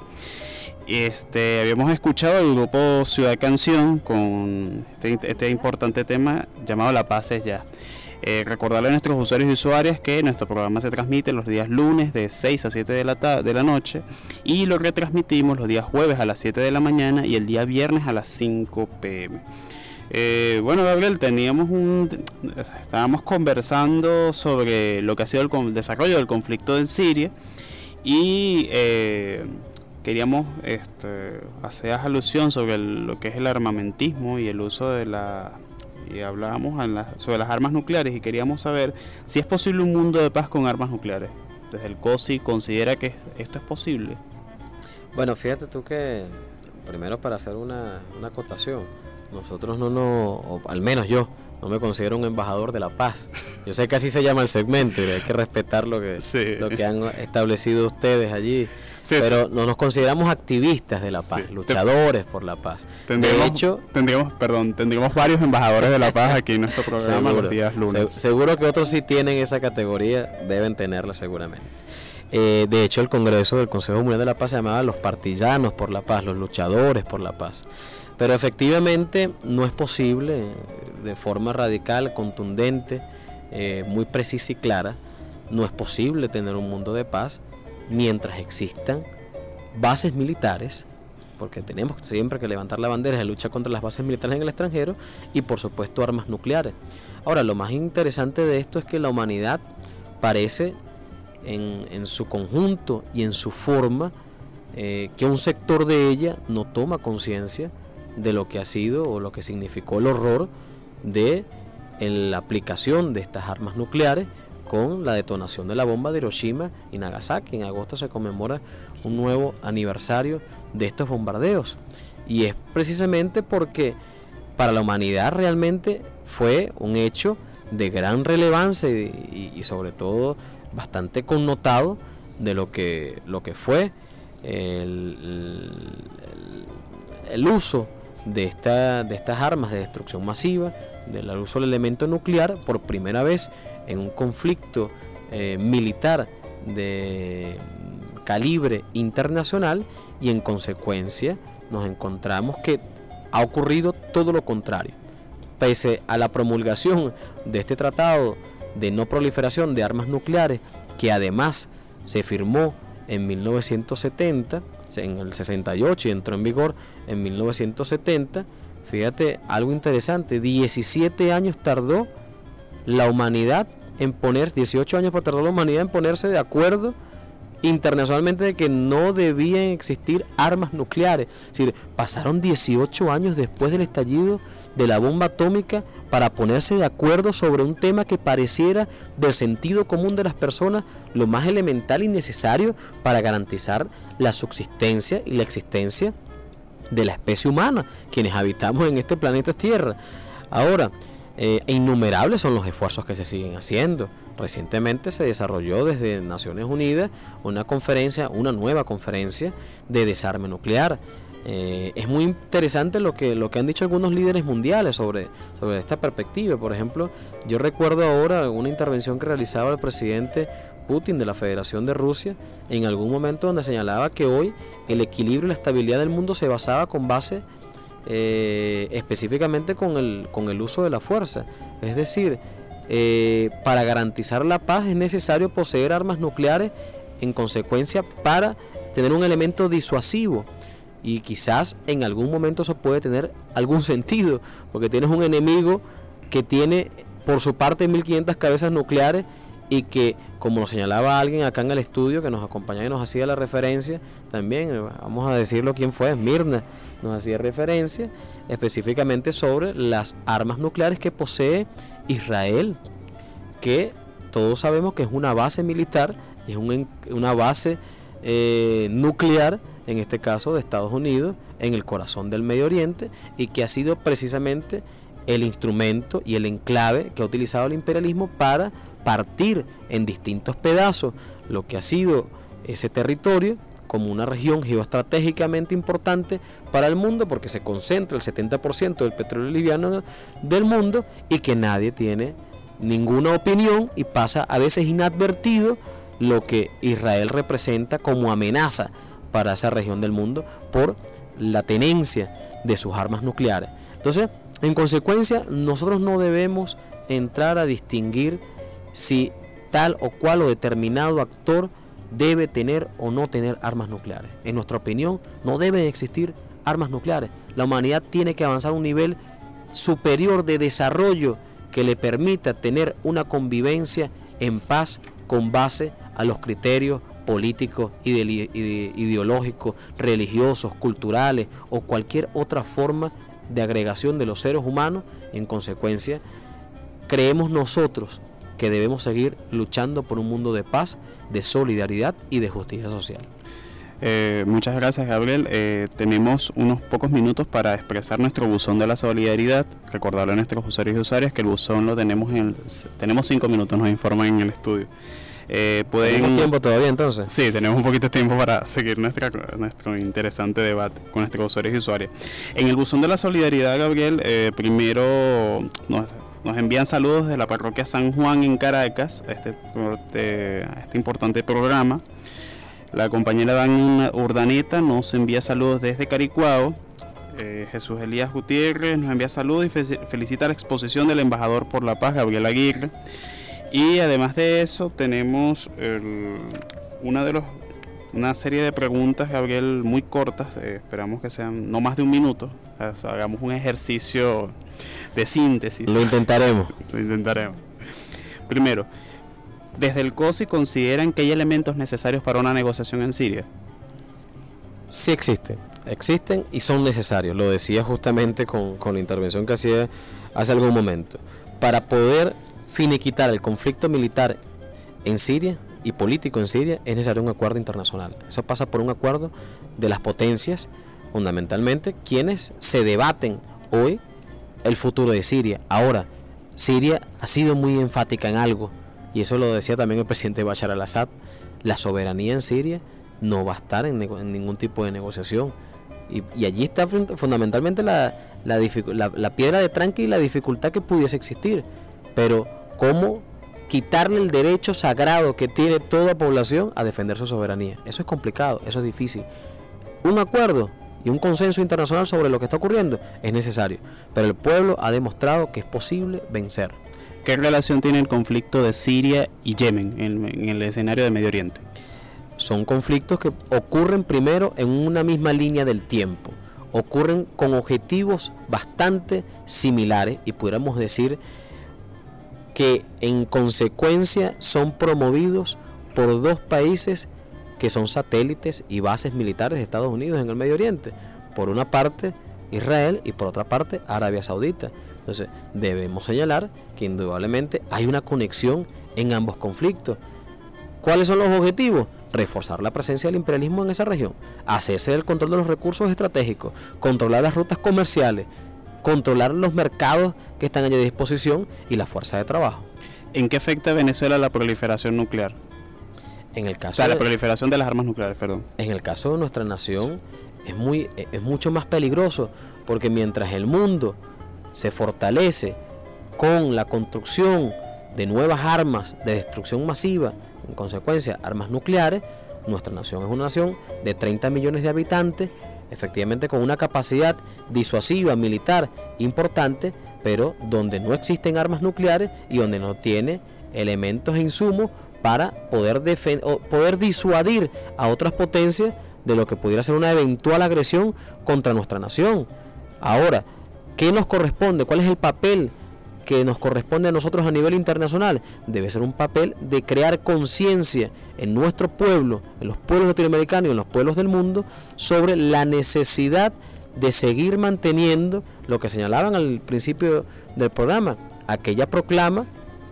Este, habíamos escuchado el grupo Ciudad Canción con este, este importante tema llamado La Paz es ya. Eh, recordarle a nuestros usuarios y usuarias que nuestro programa se transmite los días lunes de 6 a 7 de la, de la noche y lo retransmitimos los días jueves a las 7 de la mañana y el día viernes a las 5 pm. Eh, bueno, Gabriel, teníamos un, estábamos conversando sobre lo que ha sido el desarrollo del conflicto en Siria y eh, queríamos este, hacer alusión sobre lo que es el armamentismo y el uso de la y hablábamos sobre las armas nucleares y queríamos saber si es posible un mundo de paz con armas nucleares. Desde el COSI considera que esto es posible. Bueno, fíjate tú que, primero para hacer una, acotación, nosotros no nos, o al menos yo, no me considero un embajador de la paz. Yo sé que así se llama el segmento y hay que respetar lo que, lo que han establecido ustedes allí pero no nos consideramos activistas de la paz, luchadores por la paz. Tendríamos, de hecho, tendríamos, perdón, tendríamos varios embajadores de la paz aquí en nuestro programa los días lunes. seguro que otros sí tienen esa categoría, deben tenerla seguramente. Eh, de hecho, el Congreso del Consejo Mundial de la Paz se llamaba los partisanos por la paz, los luchadores por la paz. Pero efectivamente no es posible de forma radical, contundente, eh, muy precisa y clara, no es posible tener un mundo de paz mientras existan bases militares, porque tenemos siempre que levantar la bandera de lucha contra las bases militares en el extranjero y por supuesto armas nucleares. Ahora, lo más interesante de esto es que la humanidad parece en, su conjunto y en su forma eh, que un sector de ella no toma conciencia de lo que ha sido o lo que significó el horror de la aplicación de estas armas nucleares con la detonación de la bomba de Hiroshima y Nagasaki. En agosto se conmemora un nuevo aniversario de estos bombardeos. Y es precisamente porque para la humanidad realmente fue un hecho de gran relevancia y, sobre todo bastante connotado de lo que, lo que fue el, el, uso de, esta, de estas armas de destrucción masiva, del uso del elemento nuclear por primera vez en un conflicto eh, militar de calibre internacional y en consecuencia nos encontramos que ha ocurrido todo lo contrario. Pese a la promulgación de este tratado de no proliferación de armas nucleares, que además se firmó en 1970, en el 68 y entró en vigor en 1970, fíjate algo interesante, 17 años tardó la humanidad en ponerse, 18 años para tardar la humanidad en ponerse de acuerdo internacionalmente de que no debían existir armas nucleares. Es decir, pasaron 18 años después del estallido de la bomba atómica para ponerse de acuerdo sobre un tema que pareciera del sentido común de las personas lo más elemental y necesario para garantizar la subsistencia y la existencia de la especie humana, quienes habitamos en este planeta Tierra. Ahora, eh, innumerables son los esfuerzos que se siguen haciendo. Recientemente se desarrolló desde Naciones Unidas una conferencia, una nueva conferencia de desarme nuclear. Eh, es muy interesante lo que, lo que han dicho algunos líderes mundiales sobre, sobre esta perspectiva. Por ejemplo, yo recuerdo ahora una intervención que realizaba el presidente Putin de la Federación de Rusia en algún momento donde señalaba que hoy el equilibrio y la estabilidad del mundo se basaba con base eh, específicamente con el, con el uso de la fuerza. Es decir, eh, para garantizar la paz es necesario poseer armas nucleares en consecuencia para tener un elemento disuasivo. Y quizás en algún momento eso puede tener algún sentido, porque tienes un enemigo que tiene por su parte 1500 cabezas nucleares y que, como lo señalaba alguien acá en el estudio que nos acompañaba y nos hacía la referencia, también vamos a decirlo quién fue, Mirna nos hacía referencia específicamente sobre las armas nucleares que posee Israel. que todos sabemos que es una base militar, es una base eh, nuclear, en este caso de Estados Unidos, en el corazón del Medio Oriente, y que ha sido precisamente el instrumento y el enclave que ha utilizado el imperialismo para partir en distintos pedazos lo que ha sido ese territorio como una región geoestratégicamente importante para el mundo porque se concentra el 70% del petróleo liviano del mundo y que nadie tiene ninguna opinión y pasa a veces inadvertido lo que Israel representa como amenaza para esa región del mundo por la tenencia de sus armas nucleares. Entonces, en consecuencia, nosotros no debemos entrar a distinguir si tal o cual o determinado actor debe tener o no tener armas nucleares. En nuestra opinión, no deben existir armas nucleares. La humanidad tiene que avanzar a un nivel superior de desarrollo que le permita tener una convivencia en paz con base a los criterios políticos, ideológicos, religiosos, culturales o cualquier otra forma de agregación de los seres humanos. En consecuencia, creemos nosotros que debemos seguir luchando por un mundo de paz, de solidaridad y de justicia social. Eh, muchas gracias Gabriel. Eh, tenemos unos pocos minutos para expresar nuestro buzón de la solidaridad. Recordarle a nuestros usuarios y usuarias que el buzón lo tenemos en tenemos cinco minutos, nos informan en el estudio. Eh, ¿Tenemos tiempo todavía entonces? Sí, tenemos un poquito de tiempo para seguir nuestra, nuestro interesante debate con nuestros usuarios y usuarias. En el buzón de la solidaridad, Gabriel, eh, primero nos nos envían saludos de la parroquia San Juan en Caracas, a este, este importante programa. La compañera Dan Urdaneta nos envía saludos desde Caricuao. Eh, Jesús Elías Gutiérrez nos envía saludos y felicita la exposición del embajador por la paz, Gabriel Aguirre. Y además de eso, tenemos una de los una serie de preguntas, Gabriel, muy cortas. Eh, esperamos que sean no más de un minuto. hagamos un ejercicio de síntesis. Lo intentaremos. Lo intentaremos. Primero, desde el COSI consideran que hay elementos necesarios para una negociación en Siria. Sí existen, existen y son necesarios. Lo decía justamente con, con la intervención que hacía hace algún momento. Para poder finiquitar el conflicto militar en Siria y político en Siria es necesario un acuerdo internacional. Eso pasa por un acuerdo de las potencias, fundamentalmente, quienes se debaten hoy el futuro de Siria. Ahora, Siria ha sido muy enfática en algo, y eso lo decía también el presidente Bashar al-Assad, la soberanía en Siria no va a estar en, ningún tipo de negociación. Y, allí está fundamentalmente la, la, piedra de tranque y la dificultad que pudiese existir. Pero, ¿cómo quitarle el derecho sagrado que tiene toda población a defender su soberanía? Eso es complicado, eso es difícil. Un acuerdo y un consenso internacional sobre lo que está ocurriendo es necesario, pero el pueblo ha demostrado que es posible vencer. ¿Qué relación tiene el conflicto de Siria y Yemen en, el escenario de Medio Oriente? Son conflictos que ocurren primero en una misma línea del tiempo, ocurren con objetivos bastante similares y pudiéramos decir que en consecuencia son promovidos por dos países que son satélites y bases militares de Estados Unidos en el Medio Oriente. Por una parte Israel y por otra parte Arabia Saudita. Entonces debemos señalar que indudablemente hay una conexión en ambos conflictos. ¿Cuáles son los objetivos? Reforzar la presencia del imperialismo en esa región, hacerse el control de los recursos estratégicos, controlar las rutas comerciales, controlar los mercados que están a disposición y la fuerza de trabajo. ¿En qué afecta a Venezuela la proliferación nuclear? En el caso o sea, la proliferación de las armas nucleares, perdón. En el caso de nuestra nación es, muy, es mucho más peligroso porque mientras el mundo se fortalece con la construcción de nuevas armas de destrucción masiva, en consecuencia armas nucleares, nuestra nación es una nación de 30 millones de habitantes, efectivamente con una capacidad disuasiva militar importante, pero donde no existen armas nucleares y donde no tiene elementos e insumos para poder, poder disuadir a otras potencias de lo que pudiera ser una eventual agresión contra nuestra nación. Ahora, ¿qué nos corresponde? ¿Cuál es el papel que nos corresponde a nosotros a nivel internacional? Debe ser un papel de crear conciencia en nuestro pueblo, en los pueblos latinoamericanos y en los pueblos del mundo, sobre la necesidad de seguir manteniendo lo que señalaban al principio del programa, aquella proclama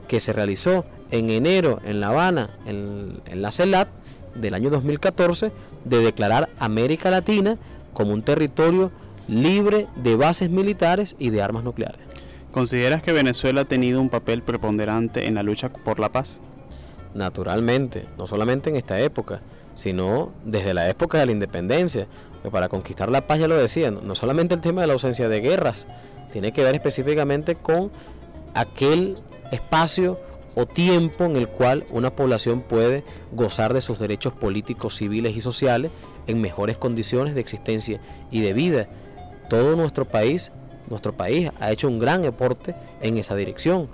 que se realizó en enero en La Habana, en, en la CELAT, del año 2014, de declarar América Latina como un territorio libre de bases militares y de armas nucleares. ¿Consideras que Venezuela ha tenido un papel preponderante en la lucha por la paz? Naturalmente, no solamente en esta época, sino desde la época de la independencia. Para conquistar la paz, ya lo decía, no solamente el tema de la ausencia de guerras, tiene que ver específicamente con aquel espacio o tiempo en el cual una población puede gozar de sus derechos políticos, civiles y sociales en mejores condiciones de existencia y de vida. Todo nuestro país, nuestro país ha hecho un gran aporte en esa dirección.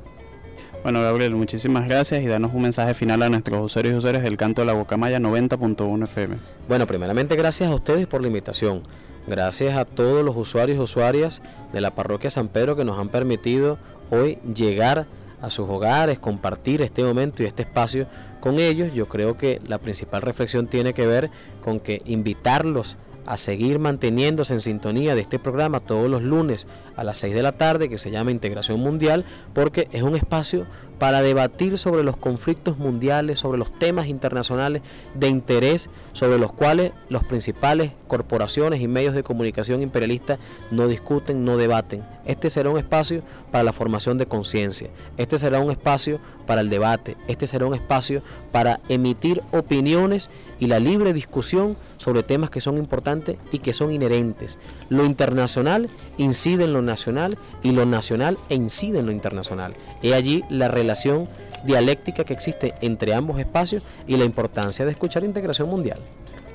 Bueno, Gabriel, muchísimas gracias y danos un mensaje final a nuestros usuarios y usuarias del canto de la Guacamaya 90.1 FM. Bueno, primeramente gracias a ustedes por la invitación. Gracias a todos los usuarios y usuarias de la parroquia San Pedro que nos han permitido hoy llegar a sus hogares, compartir este momento y este espacio con ellos. Yo creo que la principal reflexión tiene que ver con que invitarlos a seguir manteniéndose en sintonía de este programa todos los lunes a las 6 de la tarde que se llama Integración Mundial porque es un espacio para debatir sobre los conflictos mundiales, sobre los temas internacionales de interés sobre los cuales los principales corporaciones y medios de comunicación imperialistas no discuten, no debaten. Este será un espacio para la formación de conciencia, este será un espacio para el debate, este será un espacio para emitir opiniones y la libre discusión sobre temas que son importantes y que son inherentes. Lo internacional incide en lo nacional y lo nacional incide en lo internacional. He allí la relación dialéctica que existe entre ambos espacios y la importancia de escuchar integración mundial.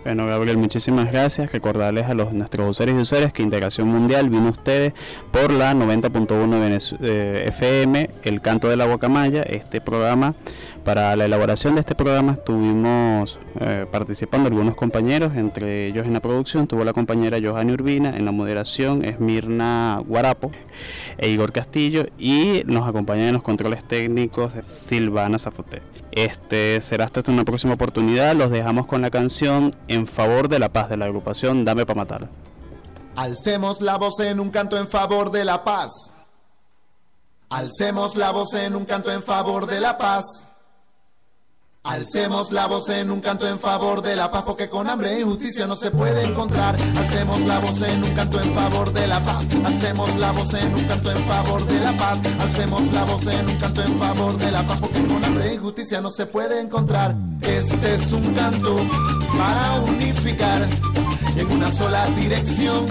Bueno, Gabriel, muchísimas gracias. Recordarles a nuestros usuarios y usuarias que Integración Mundial vino a ustedes por la 90.1 eh, FM, El Canto de la Guacamaya, este programa para la elaboración de este programa estuvimos eh, participando algunos compañeros, entre ellos en la producción tuvo la compañera Johanny Urbina, en la moderación Esmirna Guarapo e Igor Castillo y nos acompañan en los controles técnicos Silvana Zafoté. Este será hasta una próxima oportunidad, los dejamos con la canción En favor de la paz de la agrupación Dame para matar. Alcemos la voz en un canto en favor de la paz. Alcemos la voz en un canto en favor de la paz. Alcemos la voz en un canto en favor de la paz, porque con hambre e injusticia no se puede encontrar. Alcemos la voz en un canto en favor de la paz. Alcemos la voz en un canto en favor de la paz. Alcemos la voz en un canto en favor de la paz, porque con hambre e injusticia no se puede encontrar. Este es un canto para unificar en una sola dirección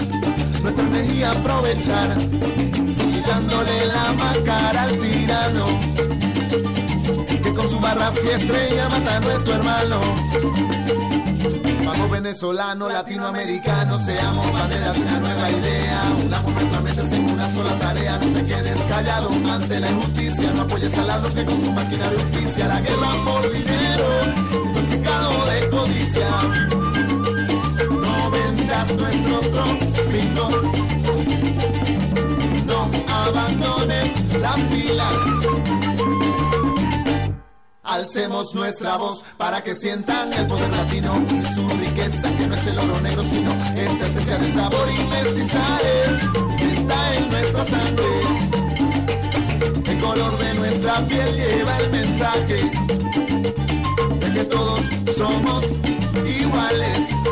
nuestra energía aprovechar, quitándole la máscara al tirano con su barra y estrella mata a nuestro hermano. Vamos venezolano, latinoamericano, seamos bandera de una nueva idea. Unamos nuestras mentes en una sola tarea, no te quedes callado ante la injusticia. No apoyes al lado que con su máquina de justicia. La guerra por dinero, intoxicado de codicia. No vendas nuestro trópico, no abandones las filas. Alcemos nuestra voz para que sientan el poder latino y su riqueza, que no es el oro negro, sino esta esencia de sabor y mestizaje está en nuestra sangre. El color de nuestra piel lleva el mensaje de que todos somos iguales.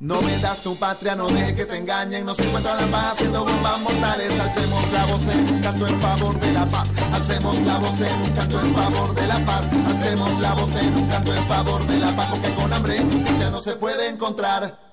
No vendas tu patria, no dejes que te engañen, no se encuentra la paz haciendo bombas mortales. Alcemos la voz en un canto en favor de la paz. Alcemos la voz en un canto en favor de la paz. Alcemos la voz en un canto en favor de la paz, porque con hambre y justicia no se puede encontrar.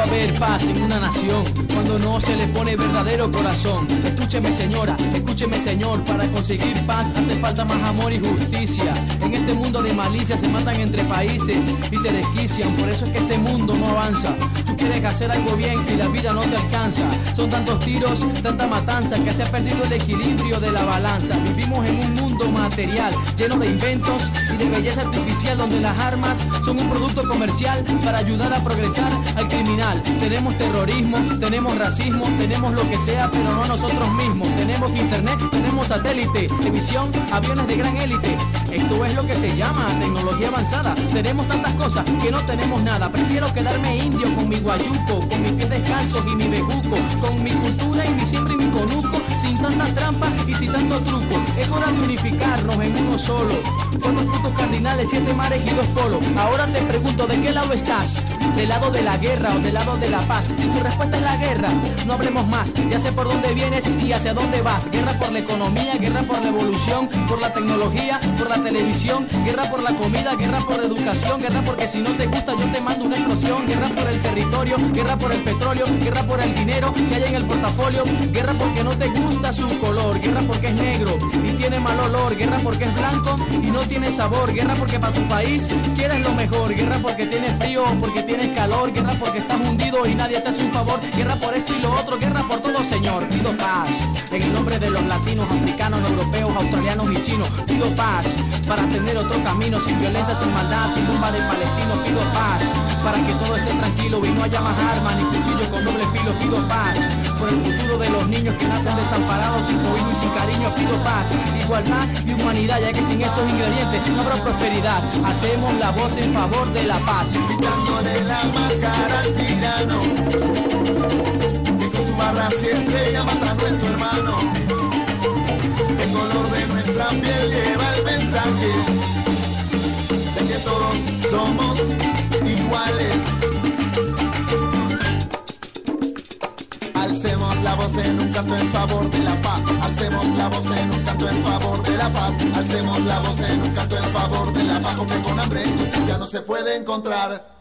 A haber paz en una nación cuando no se le pone verdadero corazón? Escúcheme señora, escúcheme señor, para conseguir paz hace falta más amor y justicia. En este mundo de malicia se matan entre países y se desquician, por eso es que este mundo no avanza. Tú quieres hacer algo bien y la vida no te alcanza. Son tantos tiros, tanta matanza que se ha perdido el equilibrio de la balanza. Vivimos en un mundo material lleno de inventos y de belleza artificial donde las armas son un producto comercial para ayudar a progresar al criminal. Tenemos terrorismo, tenemos racismo, tenemos lo que sea, pero no nosotros mismos. Tenemos internet, tenemos satélite, televisión, aviones de gran élite. Esto es lo que se llama tecnología avanzada. Tenemos tantas cosas que no tenemos nada. Prefiero quedarme indio con mi guayuco, con mis pies descalzos y mi bejuco, con mi cultura y mi siempre y mi conuco, sin tantas trampas y sin tanto truco. Es hora de unificarnos en uno solo. Con los puntos cardinales, siete mares y dos polos. Ahora te pregunto, ¿de qué lado estás? ¿Del lado de la guerra o del lado de la paz? Si tu respuesta es la guerra, no hablemos más. Ya sé por dónde vienes y hacia dónde vas. Guerra por la economía, guerra por la evolución, por la tecnología, por la televisión, guerra por la comida, guerra por la educación, guerra porque si no te gusta yo te mando una explosión, guerra por el territorio, guerra por el petróleo, guerra por el dinero que hay en el portafolio, guerra porque no te gusta su color, guerra porque es negro tiene mal olor, guerra porque es blanco y no tiene sabor, guerra porque para tu país quieres lo mejor, guerra porque tienes frío, porque tienes calor, guerra porque estás hundido y nadie te hace un favor, guerra por esto y lo otro, guerra por todo señor, pido paz, en el nombre de los latinos, africanos, europeos, australianos y chinos, pido paz para tener otro camino sin violencia, sin maldad, sin bomba de palestinos, pido paz para que todo esté tranquilo y no haya más armas ni cuchillos con doble filo, pido paz por el futuro de los niños que nacen desamparados, sin cobijo y sin cariño, pido paz, igualdad y humanidad, ya que sin estos ingredientes no habrá prosperidad. Hacemos la voz en favor de la paz. Quitándole la máscara al tirano, que con su barra siempre ya matando a tu hermano. El color de nuestra piel lleva el mensaje de que todos somos iguales. Voz en un canto en favor de la paz. Alcemos la voz en un canto en favor de la paz. Alcemos la voz en un canto en favor de la paz. Porque con hambre justicia no se puede encontrar.